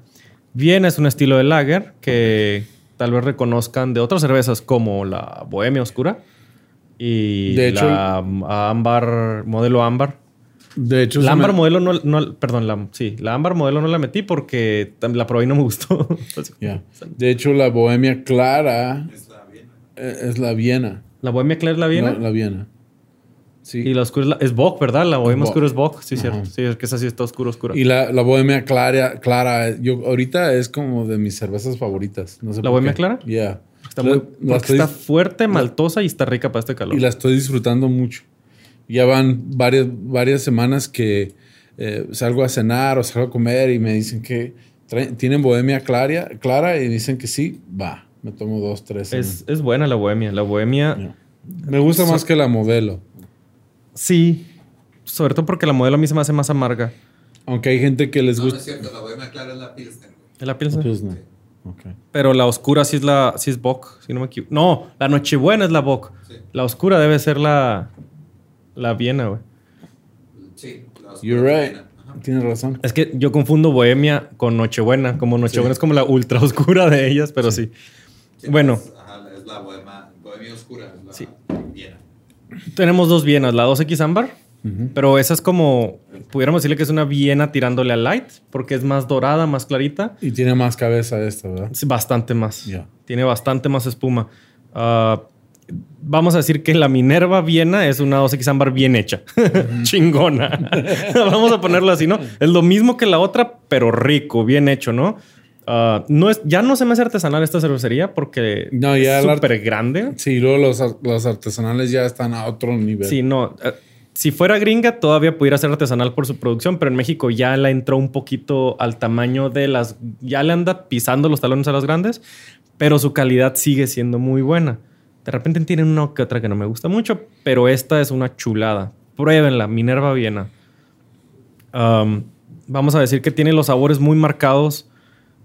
Viena es un estilo de lager que tal vez reconozcan de otras cervezas como la Bohemia Oscura y De hecho, la ámbar, modelo ámbar. De hecho, La ámbar me- modelo no, no- perdón, la, sí, la ámbar modelo no la metí porque la probé y no me gustó. Pues, ya. De hecho, la bohemia clara Es la Viena. eh, es la Viena. La Bohemia Clara es la Viena La, la Viena. Sí. y la oscura es, la, es Bock, ¿verdad? La Bohemia Bock. oscura es Bock, sí, Ajá. cierto. Sí, es que esa sí está oscura, oscura. Y la, la bohemia clara, clara, yo ahorita es como de mis cervezas favoritas. No sé ¿La por bohemia qué. clara? Yeah. Está, La- muy, la porque estoy- está fuerte, maltosa y está rica para este calor. y la estoy disfrutando mucho. Ya van varias, varias semanas que eh, salgo a cenar o salgo a comer y me dicen que traen- tienen bohemia clara, clara y dicen que sí, va, me tomo dos, tres. Es, es buena la bohemia. La bohemia. Me gusta más que la modelo. sí. Sobre todo porque la modelo a mí se me hace más amarga. Aunque hay gente que les No, no es gusta. cierto, la Bohemia Clara es la Pilsner. güey. ¿Es la Pilsner? Pues no. Pero la oscura sí es la sí es Bock, si no me equivoco. No, la Nochebuena es la Bock. Sí. La oscura debe ser la la Viena, güey. Sí, la oscura You're right. Viena. Tienes razón. Es que yo confundo Bohemia con Nochebuena. Como Nochebuena Sí. es como la ultra oscura de ellas, pero sí. Sí, Bueno. Es, ajá, es la Bohemia, Bohemia Oscura, es la Sí. Viena. Tenemos dos Vienas, la 2X ámbar, Pero esa es como, pudiéramos decirle que es una Viena tirándole a light, porque es más dorada, más clarita. Y tiene más cabeza esta, ¿verdad? Sí, bastante más. Ya. Tiene bastante más espuma. Ah, vamos a decir que la Minerva Viena es una 2X ámbar bien hecha. Chingona. vamos a ponerlo así, ¿no? Es lo mismo que la otra, pero rico, bien hecho, ¿no? Ah, no es, ya no se me hace artesanal esta cervecería porque No, ya es súper grande. Sí, luego los, los artesanales ya están a otro nivel. Sí, no. Si fuera gringa, todavía pudiera ser artesanal por su producción, pero en México ya la entró un poquito al tamaño de las. Ya le anda pisando los talones a las grandes, pero su calidad sigue siendo muy buena. De repente tienen una que otra que no me gusta mucho, pero esta es una chulada. Pruébenla, Minerva Viena. Um, vamos a decir que tiene los sabores muy marcados.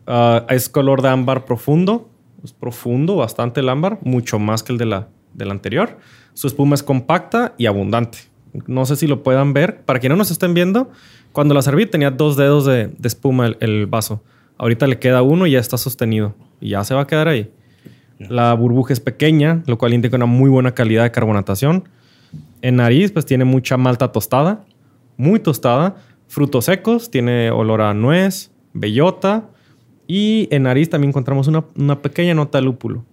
Ah, es color de ámbar profundo. Es profundo, bastante el ámbar, mucho más que el de la, de la anterior. Su espuma es compacta y abundante. No sé si lo puedan ver. Para quienes no nos estén viendo, cuando la serví tenía dos dedos de, espuma el, el vaso. Ahorita le queda uno y ya está sostenido. Y ya se va a quedar ahí. La burbuja es pequeña, lo cual indica una muy buena calidad de carbonatación. En nariz, pues tiene mucha malta tostada, muy tostada. Frutos secos, tiene olor a nuez, bellota. Y en nariz también encontramos una, una pequeña nota de lúpulo.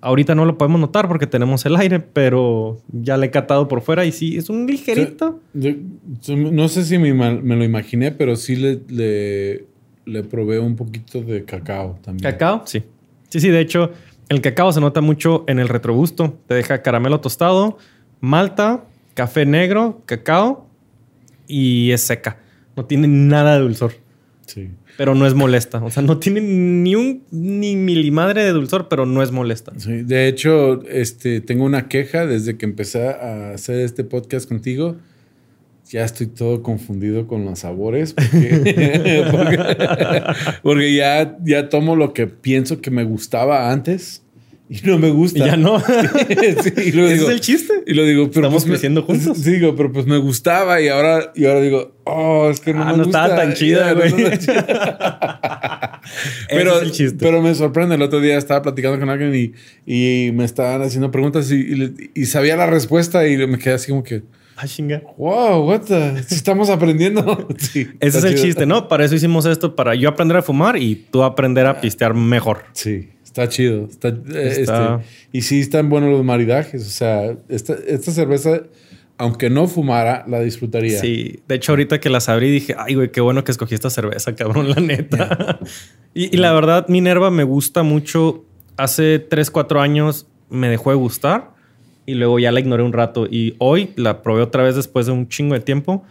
Ahorita no lo podemos notar porque tenemos el aire, pero ya le he catado por fuera y sí, es un ligerito. Yo no sé si me, lo imaginé, pero sí le, le, le probé un poquito de cacao también. ¿Cacao? Sí. Sí, sí, de hecho, el cacao se nota mucho en el retrogusto. Te deja caramelo tostado, malta, café negro, cacao y es seca. No tiene nada de dulzor. Sí. pero no es molesta. O sea, no tiene ni un ni milimadre de dulzor, pero no es molesta. Sí, de hecho, este, tengo una queja desde que empecé a hacer este podcast contigo. Ya estoy todo confundido con los sabores porque, porque, porque ya, ya tomo lo que pienso que me gustaba antes y no me gusta. Y ya no. Sí, y luego Ese digo- es el chiste. Y lo digo, pero Estamos pues me- creciendo juntos. Sí, digo, pero pues me gustaba y ahora, y ahora digo, oh, es que no Ah, me no gusta. estaba tan chida, no güey. pero, es el chiste. pero me sorprende. El otro día estaba platicando con alguien y, y me estaban haciendo preguntas y, y sabía la respuesta y me quedé así como que, Ah, chinga. wow, what the? Estamos aprendiendo. Sí, Ese es el chido. chiste, ¿no? Para eso hicimos esto, para yo aprender a fumar y tú aprender a pistear mejor. Sí, está chido. Está, eh, Está- este, y sí están buenos los maridajes. O sea, esta, esta cerveza, aunque no fumara, la disfrutaría. Sí, de hecho ahorita que las abrí dije, ay, güey, qué bueno que escogí esta cerveza, cabrón, la neta. y, y la verdad, Minerva me gusta mucho. Hace 3, 4 años me dejó de gustar y luego ya la ignoré un rato. Y hoy la probé otra vez después de un chingo de tiempo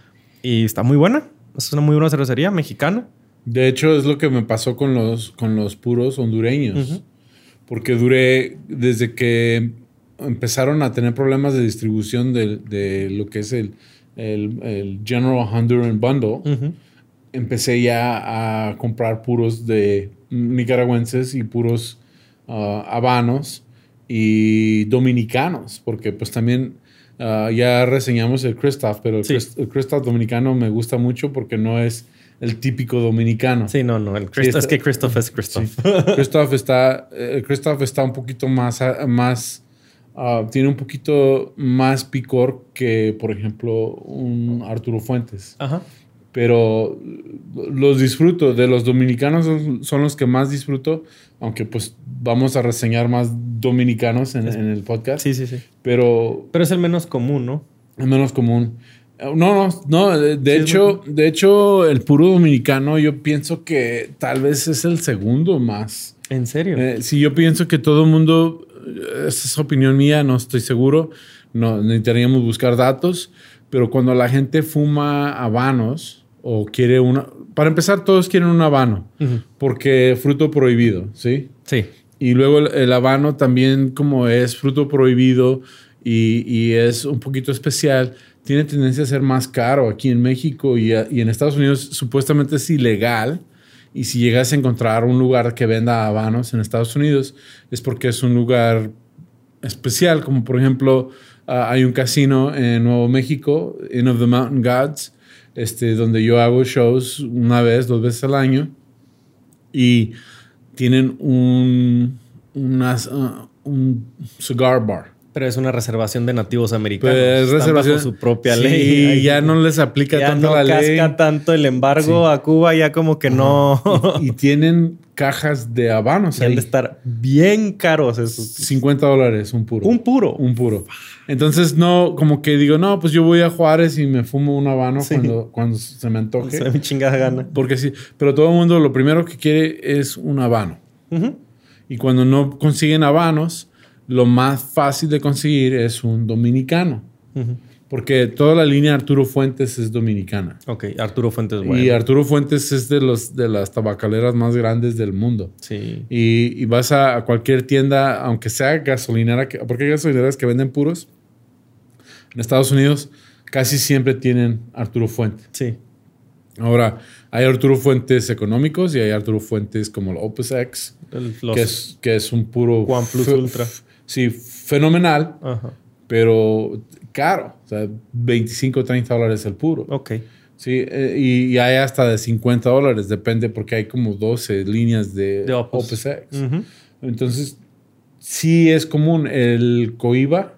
y está muy buena. Es una muy buena cervecería mexicana. De hecho, es lo que me pasó con los, con los puros hondureños. Porque duré, desde que empezaron a tener problemas de distribución de, de lo que es el, el, el General Honduran Bundle, empecé ya a comprar puros de nicaragüenses y puros ah, habanos y dominicanos, porque pues también ah, ya reseñamos el Christoph, pero el, Sí. Christ- el Christoph dominicano me gusta mucho porque no es el típico dominicano. Sí, no, no. El Christ- está- es que Christoph es Christoph. Christoph está, eh, Christoph está un poquito más, más ah, tiene un poquito más picor que, por ejemplo, un Arturo Fuentes. Ajá. Pero los disfruto. De los dominicanos son, son los que más disfruto, aunque pues vamos a reseñar más dominicanos en, en el podcast. Sí, sí, sí. Pero Pero es el menos común, ¿no? es menos común. No, no, no. De, Sí, hecho, de hecho, el puro dominicano, yo pienso que tal vez es el segundo más. ¿En serio? Eh, sí, yo pienso que todo el mundo, esa es opinión mía, no estoy seguro, no necesitaríamos buscar datos, pero cuando la gente fuma habanos o quiere una, para empezar todos quieren un habano, Ujú. porque fruto prohibido, ¿sí? Sí. Y luego el, el habano también como es fruto prohibido y, y es un poquito especial, tiene tendencia a ser más caro aquí en México y, a- y en Estados Unidos supuestamente es ilegal. Y si llegas a encontrar un lugar que venda habanos en Estados Unidos, es porque es un lugar especial, como por ejemplo ah, hay un casino en Nuevo México, Inn of the Mountain Gods, este, donde yo hago shows una vez, dos veces al año y tienen un, unas, ah, un cigar bar. Pero es una reservación de nativos americanos. Pues, Están reservación- bajo su propia Sí, ley. Ay, ya no les aplica ya tanto no la casca ley. tanto el embargo a Cuba, ya como que no. Y, y tienen cajas de habanos Y han ahí. de estar bien caros esos. 50 dólares un puro. Un puro. Un puro. Entonces, no, como que digo, no, pues yo voy a Juárez y me fumo un habano Sí. cuando, cuando se me antoje. Se me chingada gana. Porque sí, pero todo el mundo lo primero que quiere es un habano. Y cuando no consiguen habanos, lo más fácil de conseguir es un dominicano. Porque toda la línea Arturo Fuentes es dominicana. Ok, Arturo Fuentes, bueno. Y Arturo Fuentes es de, los, de las tabacaleras más grandes del mundo. Sí. Y, y vas a, cualquier tienda, aunque sea gasolinera, que- porque hay gasolineras que venden puros. En Estados Unidos casi siempre tienen Arturo Fuentes. Sí. Ahora, hay Arturo Fuentes económicos y hay Arturo Fuentes como el Opus X, El- los- que, es, que es un puro... One Plus Ultra. Sí, fenomenal, Ajá. pero caro. O sea, 25 o 30 dólares el puro. Ok. Sí, eh, y, y hay hasta de 50 dólares, depende, porque hay como 12 líneas de, De Opus. Opus X. Ujú. Entonces, sí es común el Coiba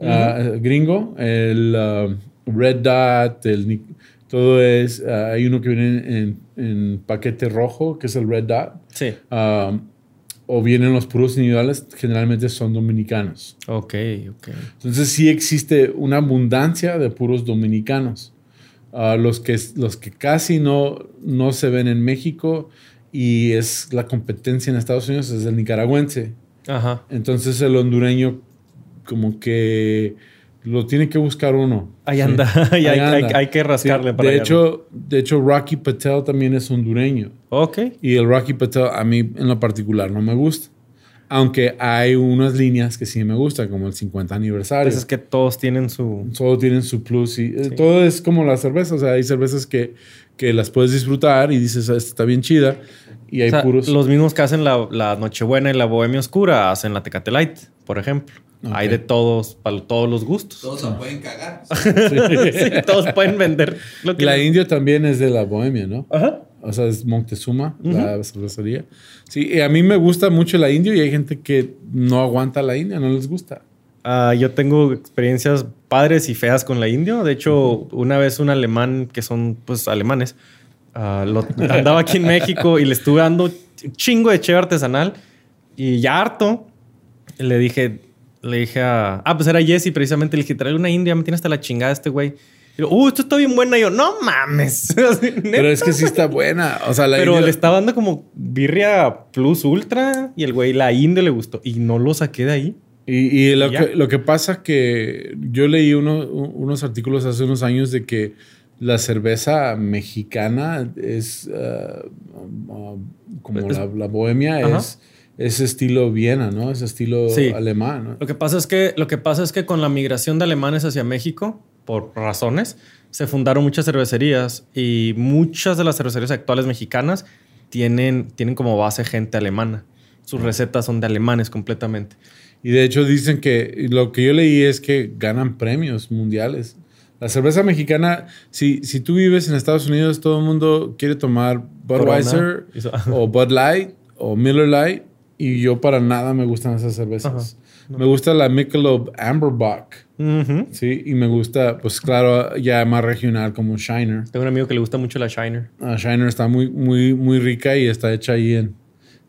ah, gringo, el ah, Red Dot, el, todo es, ah, hay uno que viene en, en paquete rojo, que es el Red Dot, Sí. O vienen los puros individuales, generalmente son dominicanos. Ok, ok. Entonces sí existe una abundancia de puros dominicanos. Ah, los, que, los que casi no, no se ven en México y es la competencia en Estados Unidos es el nicaragüense. Ajá. Entonces el hondureño como que Lo tiene que buscar uno. Ahí Sí. anda. Ahí hay, anda. hay- hay que rascarle Sí, para de hecho, de hecho, Rocky Patel también es hondureño. Ok. Y el Rocky Patel a mí en lo particular no me gusta. Aunque hay unas líneas que sí me gustan, como el 50 aniversario. Pues es que todos tienen su. Solo tienen su plus y eh, todo es como la cerveza. O sea, hay cervezas que, que las puedes disfrutar y dices, "Ah, esta está bien chida. Y hay O sea, puros. Los mismos que hacen la, la Nochebuena y la Bohemia Oscura hacen la Tecate Light, por ejemplo. Hay de todos, para todos los gustos. Todos la pueden cagar. Sí, todos pueden vender lo que La Indio también es de la Bohemia, ¿no? Ajá. O sea, es Montezuma, la cervecería. Sí, y a mí me gusta mucho la Indio y hay gente que no aguanta la India, no les gusta. Ah, yo tengo experiencias padres y feas con la indio. De hecho, una vez un alemán, que son pues alemanes, ah, lo- andaba aquí en México y le estuve dando un chingo de cheve artesanal y ya harto, le dije, le dije a... Ah, pues era Jesse precisamente. Le dije, trae una india, me tiene hasta la chingada este güey. Y yo, uh, esto está bien buena. Y yo, no mames. Pero es que sí está buena. O sea, la Pero Indio- le estaba dando como birria plus ultra y el güey la india le gustó y no lo saqué de ahí. Y, y lo, que, lo que pasa que yo leí uno- unos artículos hace unos años de que la cerveza mexicana es ah, ah, como Es- la, la bohemia, Ajá. es, es estilo Viena, ¿no? Es estilo Sí. alemán, ¿no? Lo que pasa es que lo que pasa es que con la migración de alemanes hacia México, por razones, se fundaron muchas cervecerías y muchas de las cervecerías actuales mexicanas tienen, tienen como base gente alemana. Sus recetas son de alemanes completamente. Y de hecho dicen que lo que yo leí es que ganan premios mundiales. La cerveza mexicana, si, si tú vives en Estados Unidos, todo el mundo quiere tomar Budweiser o Bud Light o Miller Light y yo para nada me gustan esas cervezas. Me gusta la Michelob ¿sí? Y me gusta, pues claro, ya más regional como Shiner. Tengo un amigo que le gusta mucho la Shiner. Ah, Shiner está muy, muy, muy rica y está hecha ahí en,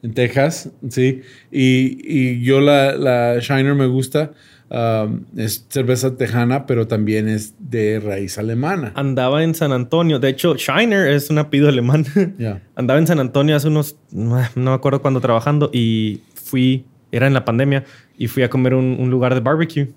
en Texas, ¿sí? Y, y yo la, la Shiner me gusta. um, es cerveza tejana, pero también es de raíz alemana. Andaba en San Antonio. De hecho, Shiner es un apellido alemán. Ya. Andaba en San Antonio hace unos, no me acuerdo cuándo trabajando y fui, era en la pandemia, y fui a comer un, un lugar de barbecue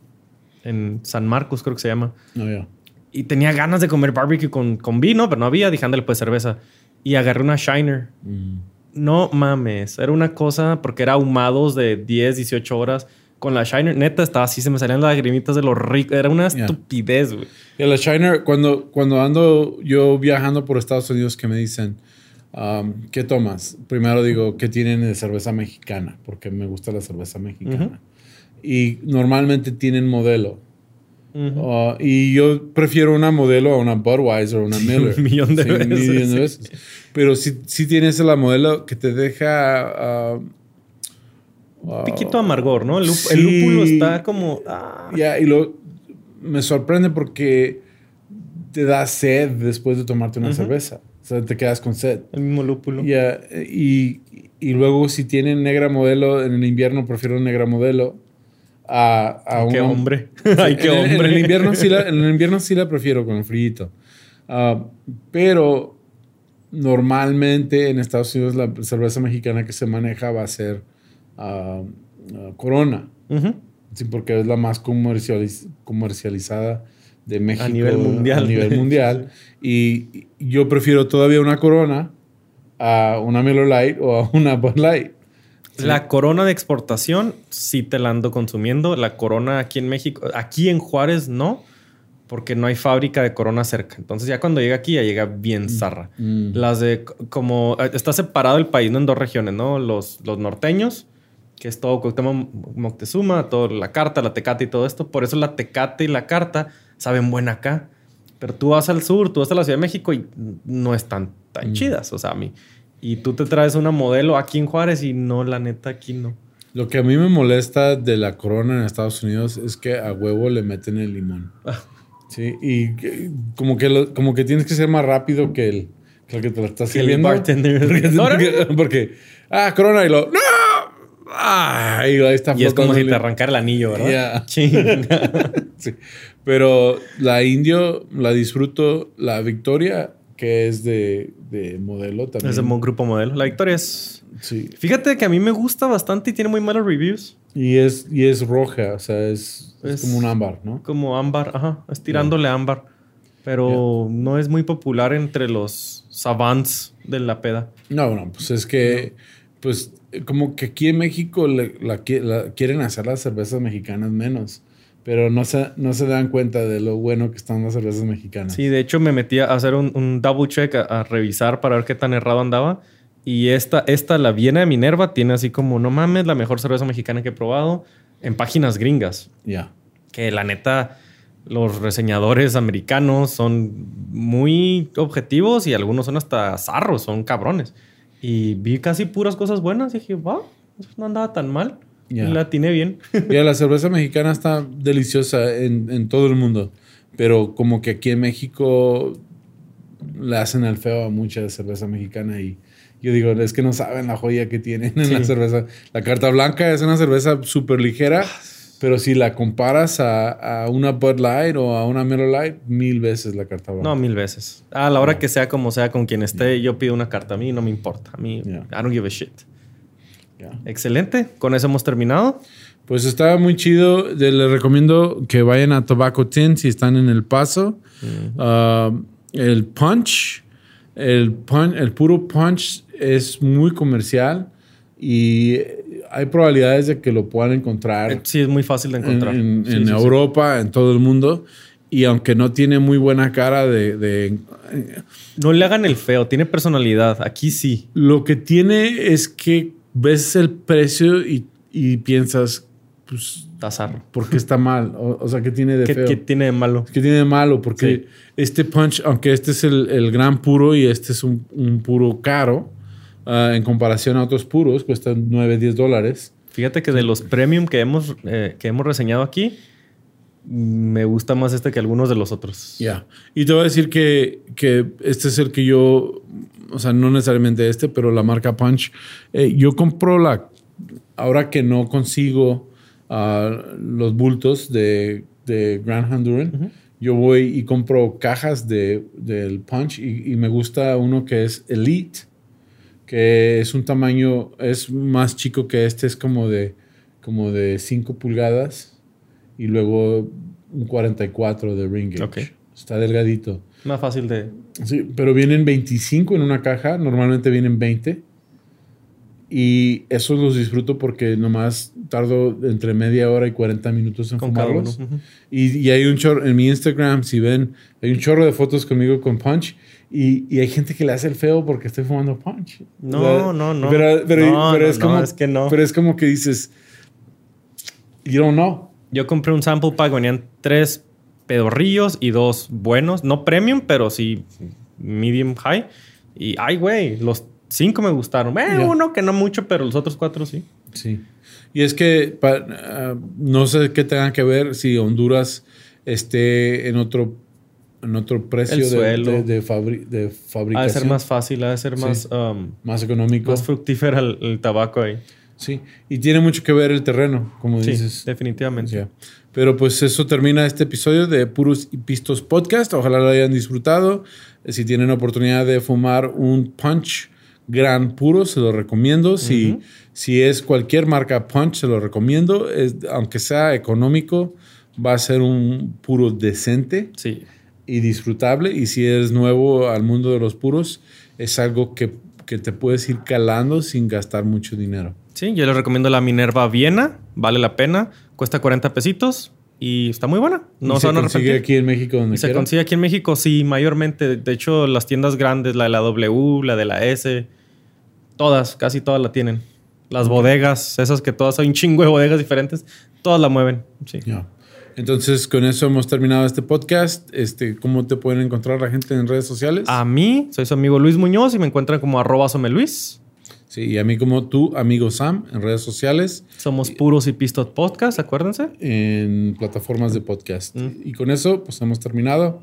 en San Marcos, creo que se llama. No, ya. Y tenía ganas de comer barbecue con, con vino, pero no había, dije, ándale pues cerveza. Y agarré una Shiner. Mm. No mames, era una cosa porque era ahumados de 10, 18 horas. Con la Shiner, neta, estaba así, se me salían las lagrimitas de lo rico. Era una estupidez, güey. Y la Shiner, cuando, cuando ando yo viajando por Estados Unidos, que me dicen, um, ¿qué tomas? Primero digo, ¿qué tienen de cerveza mexicana? Porque me gusta la cerveza mexicana. Y normalmente tienen modelo. Ujú. Uh, y yo prefiero una modelo a una Budweiser o una Miller. Un millón de un veces, millón de sí. veces. Pero si, si tienes la modelo que te deja... uh, Un piquito amargor, ¿no? El, Sí. el lúpulo está como... ah. Ya, y lo, me sorprende porque te da sed después de tomarte una Ujú. cerveza. O sea, te quedas con sed. El mismo lúpulo. Ya, y, y luego si tienen negra modelo, en el invierno prefiero negra modelo a, a Qué hombre. Ay, qué en, el- hombre. En el, invierno sí la, en el invierno sí la prefiero con el frío. pero normalmente en Estados Unidos la cerveza mexicana que se maneja va a ser ah, ah, Corona. Sí, porque es la más comercializ- comercializada de México. nivel mundial. A nivel mundial. y, y yo prefiero todavía una Corona a una Miller Lite o a una Bud Light. La corona de exportación sí te la ando consumiendo. La corona aquí en México, aquí en Juárez no, porque no hay fábrica de corona cerca. Entonces ya cuando llega aquí ya llega bien zarra. Mm. Las de como eh, está separado el país ¿no? en dos regiones, ¿no? Los, los norteños, que es todo Cuauhtémoc Moctezuma, todo la carta, la tecate y todo esto. Por eso la tecate y la carta saben buena acá. Pero tú vas al sur, tú vas a la Ciudad de México y no están tan Mm. chidas. O sea, a mí. Y tú te traes una modelo aquí en Juárez y no, la neta, aquí no. Lo que a mí me molesta de la Corona en Estados Unidos es que a huevo le meten el limón. Sí, y como que, lo- como que tienes que ser más rápido que el que, el que te la está sirviendo. Porque, porque- ah, Corona y lo, ¡no! Ah, y ahí está Y es como si te arrancara el anillo, ¿verdad? Ya. Chinga. Sí. Pero la indio la disfruto. La Victoria, que es de, de modelo también. es de mo- grupo modelo. La Victoria es. Sí. Fíjate que a mí me gusta bastante y tiene muy malos reviews. Y es, y es roja, o sea, es, es Es- como un ámbar, ¿no? Como ámbar, ajá, es tirándole ámbar. Pero no es muy popular entre los savants de la peda. No, no, pues es que, pues, como que aquí en México le- la- quieren hacer las cervezas mexicanas menos, pero no se, no se dan cuenta de lo bueno que están las cervezas mexicanas. Sí, de hecho me metí a hacer un, un double check, a, a revisar para ver qué tan errado andaba. Y esta, esta, la Viena de Minerva, tiene así como, no mames, la mejor cerveza mexicana que he probado en páginas gringas. Ya. Que la neta, los reseñadores americanos son muy objetivos y algunos son hasta zarros, son cabrones. Y vi casi puras cosas buenas y dije, wow, eso no andaba tan mal. Ya. Y la tiene bien. Ya, la cerveza mexicana está deliciosa en, en todo el mundo, pero como que aquí en México le hacen el feo a mucha cerveza mexicana y yo digo, es que no saben la joya que tienen en la Sí. cerveza. La carta blanca es una cerveza súper ligera, pero si la comparas a, a una Bud Light o a una Miller Light, mil veces la carta blanca. No, mil veces. A la hora que sea como sea, con quien esté, yo pido una carta. A mí no me importa. A mí, Yeah. I don't give a shit. Ya. Excelente. Con eso hemos terminado. Pues está muy chido. Les recomiendo que vayan a Tobacco Tin si están en El Paso. Ah, el punch, el punch, el puro punch es muy comercial y hay probabilidades de que lo puedan encontrar Eh, Sí, es muy fácil de en, encontrar. en- Sí, en sí, sí. Europa, en todo el mundo. Y aunque no tiene muy buena cara de, de- No le hagan el feo. Tiene personalidad. Aquí sí. Lo que tiene es que ves el precio y, y piensas, pues, Tazarro. ¿por qué está mal? O, o sea, ¿qué tiene de ¿Qué, feo? qué tiene de malo? ¿Qué tiene de malo? Porque Sí. este punch, aunque este es el, el gran puro y este es un, un puro caro, ah, en comparación a otros puros, cuesta 9, 10 dólares. Fíjate que de los premium que hemos, eh, que hemos reseñado aquí, me gusta más este que algunos de los otros. Ya. Y te voy a decir que, que este es el que yo, o sea, no necesariamente este, pero la marca Punch. eh, yo compro la, ahora que no consigo ah, los bultos de, de Grand Honduran, yo voy y compro cajas de, del Punch y, y me gusta uno que es Elite, que es un tamaño, es más chico que este, es como de, como de 5 pulgadas y luego un 44 de ring gauge. Ok. Está delgadito. Más fácil de... Sí, pero vienen 25 en una caja, normalmente vienen 20. Y esos los disfruto porque nomás tardo entre media hora y 40 minutos en Con cada uno. fumarlos. Ujú. Y, y hay un chorro, en mi Instagram, si ven, hay un chorro de fotos conmigo con Punch. Y, y hay gente que le hace el feo porque estoy fumando Punch. No, no, no. Pero, pero- No, pero no, es no, como, es que no. Pero es como que dices, you don't know. Yo compré un sample pack, venían tres pedorrillos y dos buenos. No premium, pero sí medium high. Y, ay, güey, los cinco me gustaron. Eh, uno que no mucho, pero los otros cuatro sí. Sí. Y es que pa- ah, no sé qué tenga que ver si Honduras esté en otro, en otro precio de, de, de fabri- de Ha de fabricación. ser más fácil, ha de ser Sí. más, um, más económico. más fructífera el, el tabaco ahí. Sí. Y tiene mucho que ver el terreno, como Sí, dices. definitivamente. Ya. Pero pues eso termina este episodio de Puros y Pistos Podcast. Ojalá lo hayan disfrutado. Eh, Si tienen oportunidad de fumar un punch gran puro, se lo recomiendo. Si, Ujú. si es cualquier marca punch, se lo recomiendo. Es- aunque sea económico, va a ser un puro decente Sí. y disfrutable. Y si eres nuevo al mundo de los puros, es algo que, que te puedes ir calando sin gastar mucho dinero. Sí, yo les recomiendo la Minerva Viena. Vale la pena. Cuesta 40 pesitos y está muy buena. No y se se van a consigue aquí en México donde Y se consigue aquí en México, sí, mayormente. De hecho, las tiendas grandes, la de la W, la de la S, todas, casi todas la tienen. Las bodegas, esas que todas, hay un chingo de bodegas diferentes, todas la mueven. Sí. Ya. Entonces, con eso hemos terminado este podcast. Este, ¿Cómo te pueden encontrar la gente en redes sociales? A mí, soy su amigo Luis Muñoz y me encuentran como arroba someluis. Sí, y a mí como tu amigo Sam en redes sociales, Somos Puros y Pistot Podcast, acuérdense. en plataformas de podcast. Mm. Y con eso, pues hemos terminado.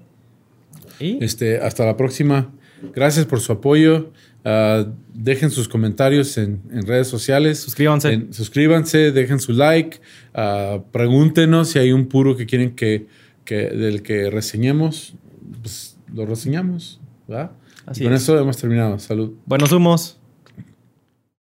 Y Este, hasta la próxima. Gracias por su apoyo. Ah, dejen sus comentarios en, en redes sociales. suscríbanse. En- suscríbanse, dejen su like. ah, pregúntenos si hay un puro que quieren que, que del que reseñemos. Pues lo reseñamos. ¿verdad? Así y con es. eso hemos terminado. Salud. Buenos humos.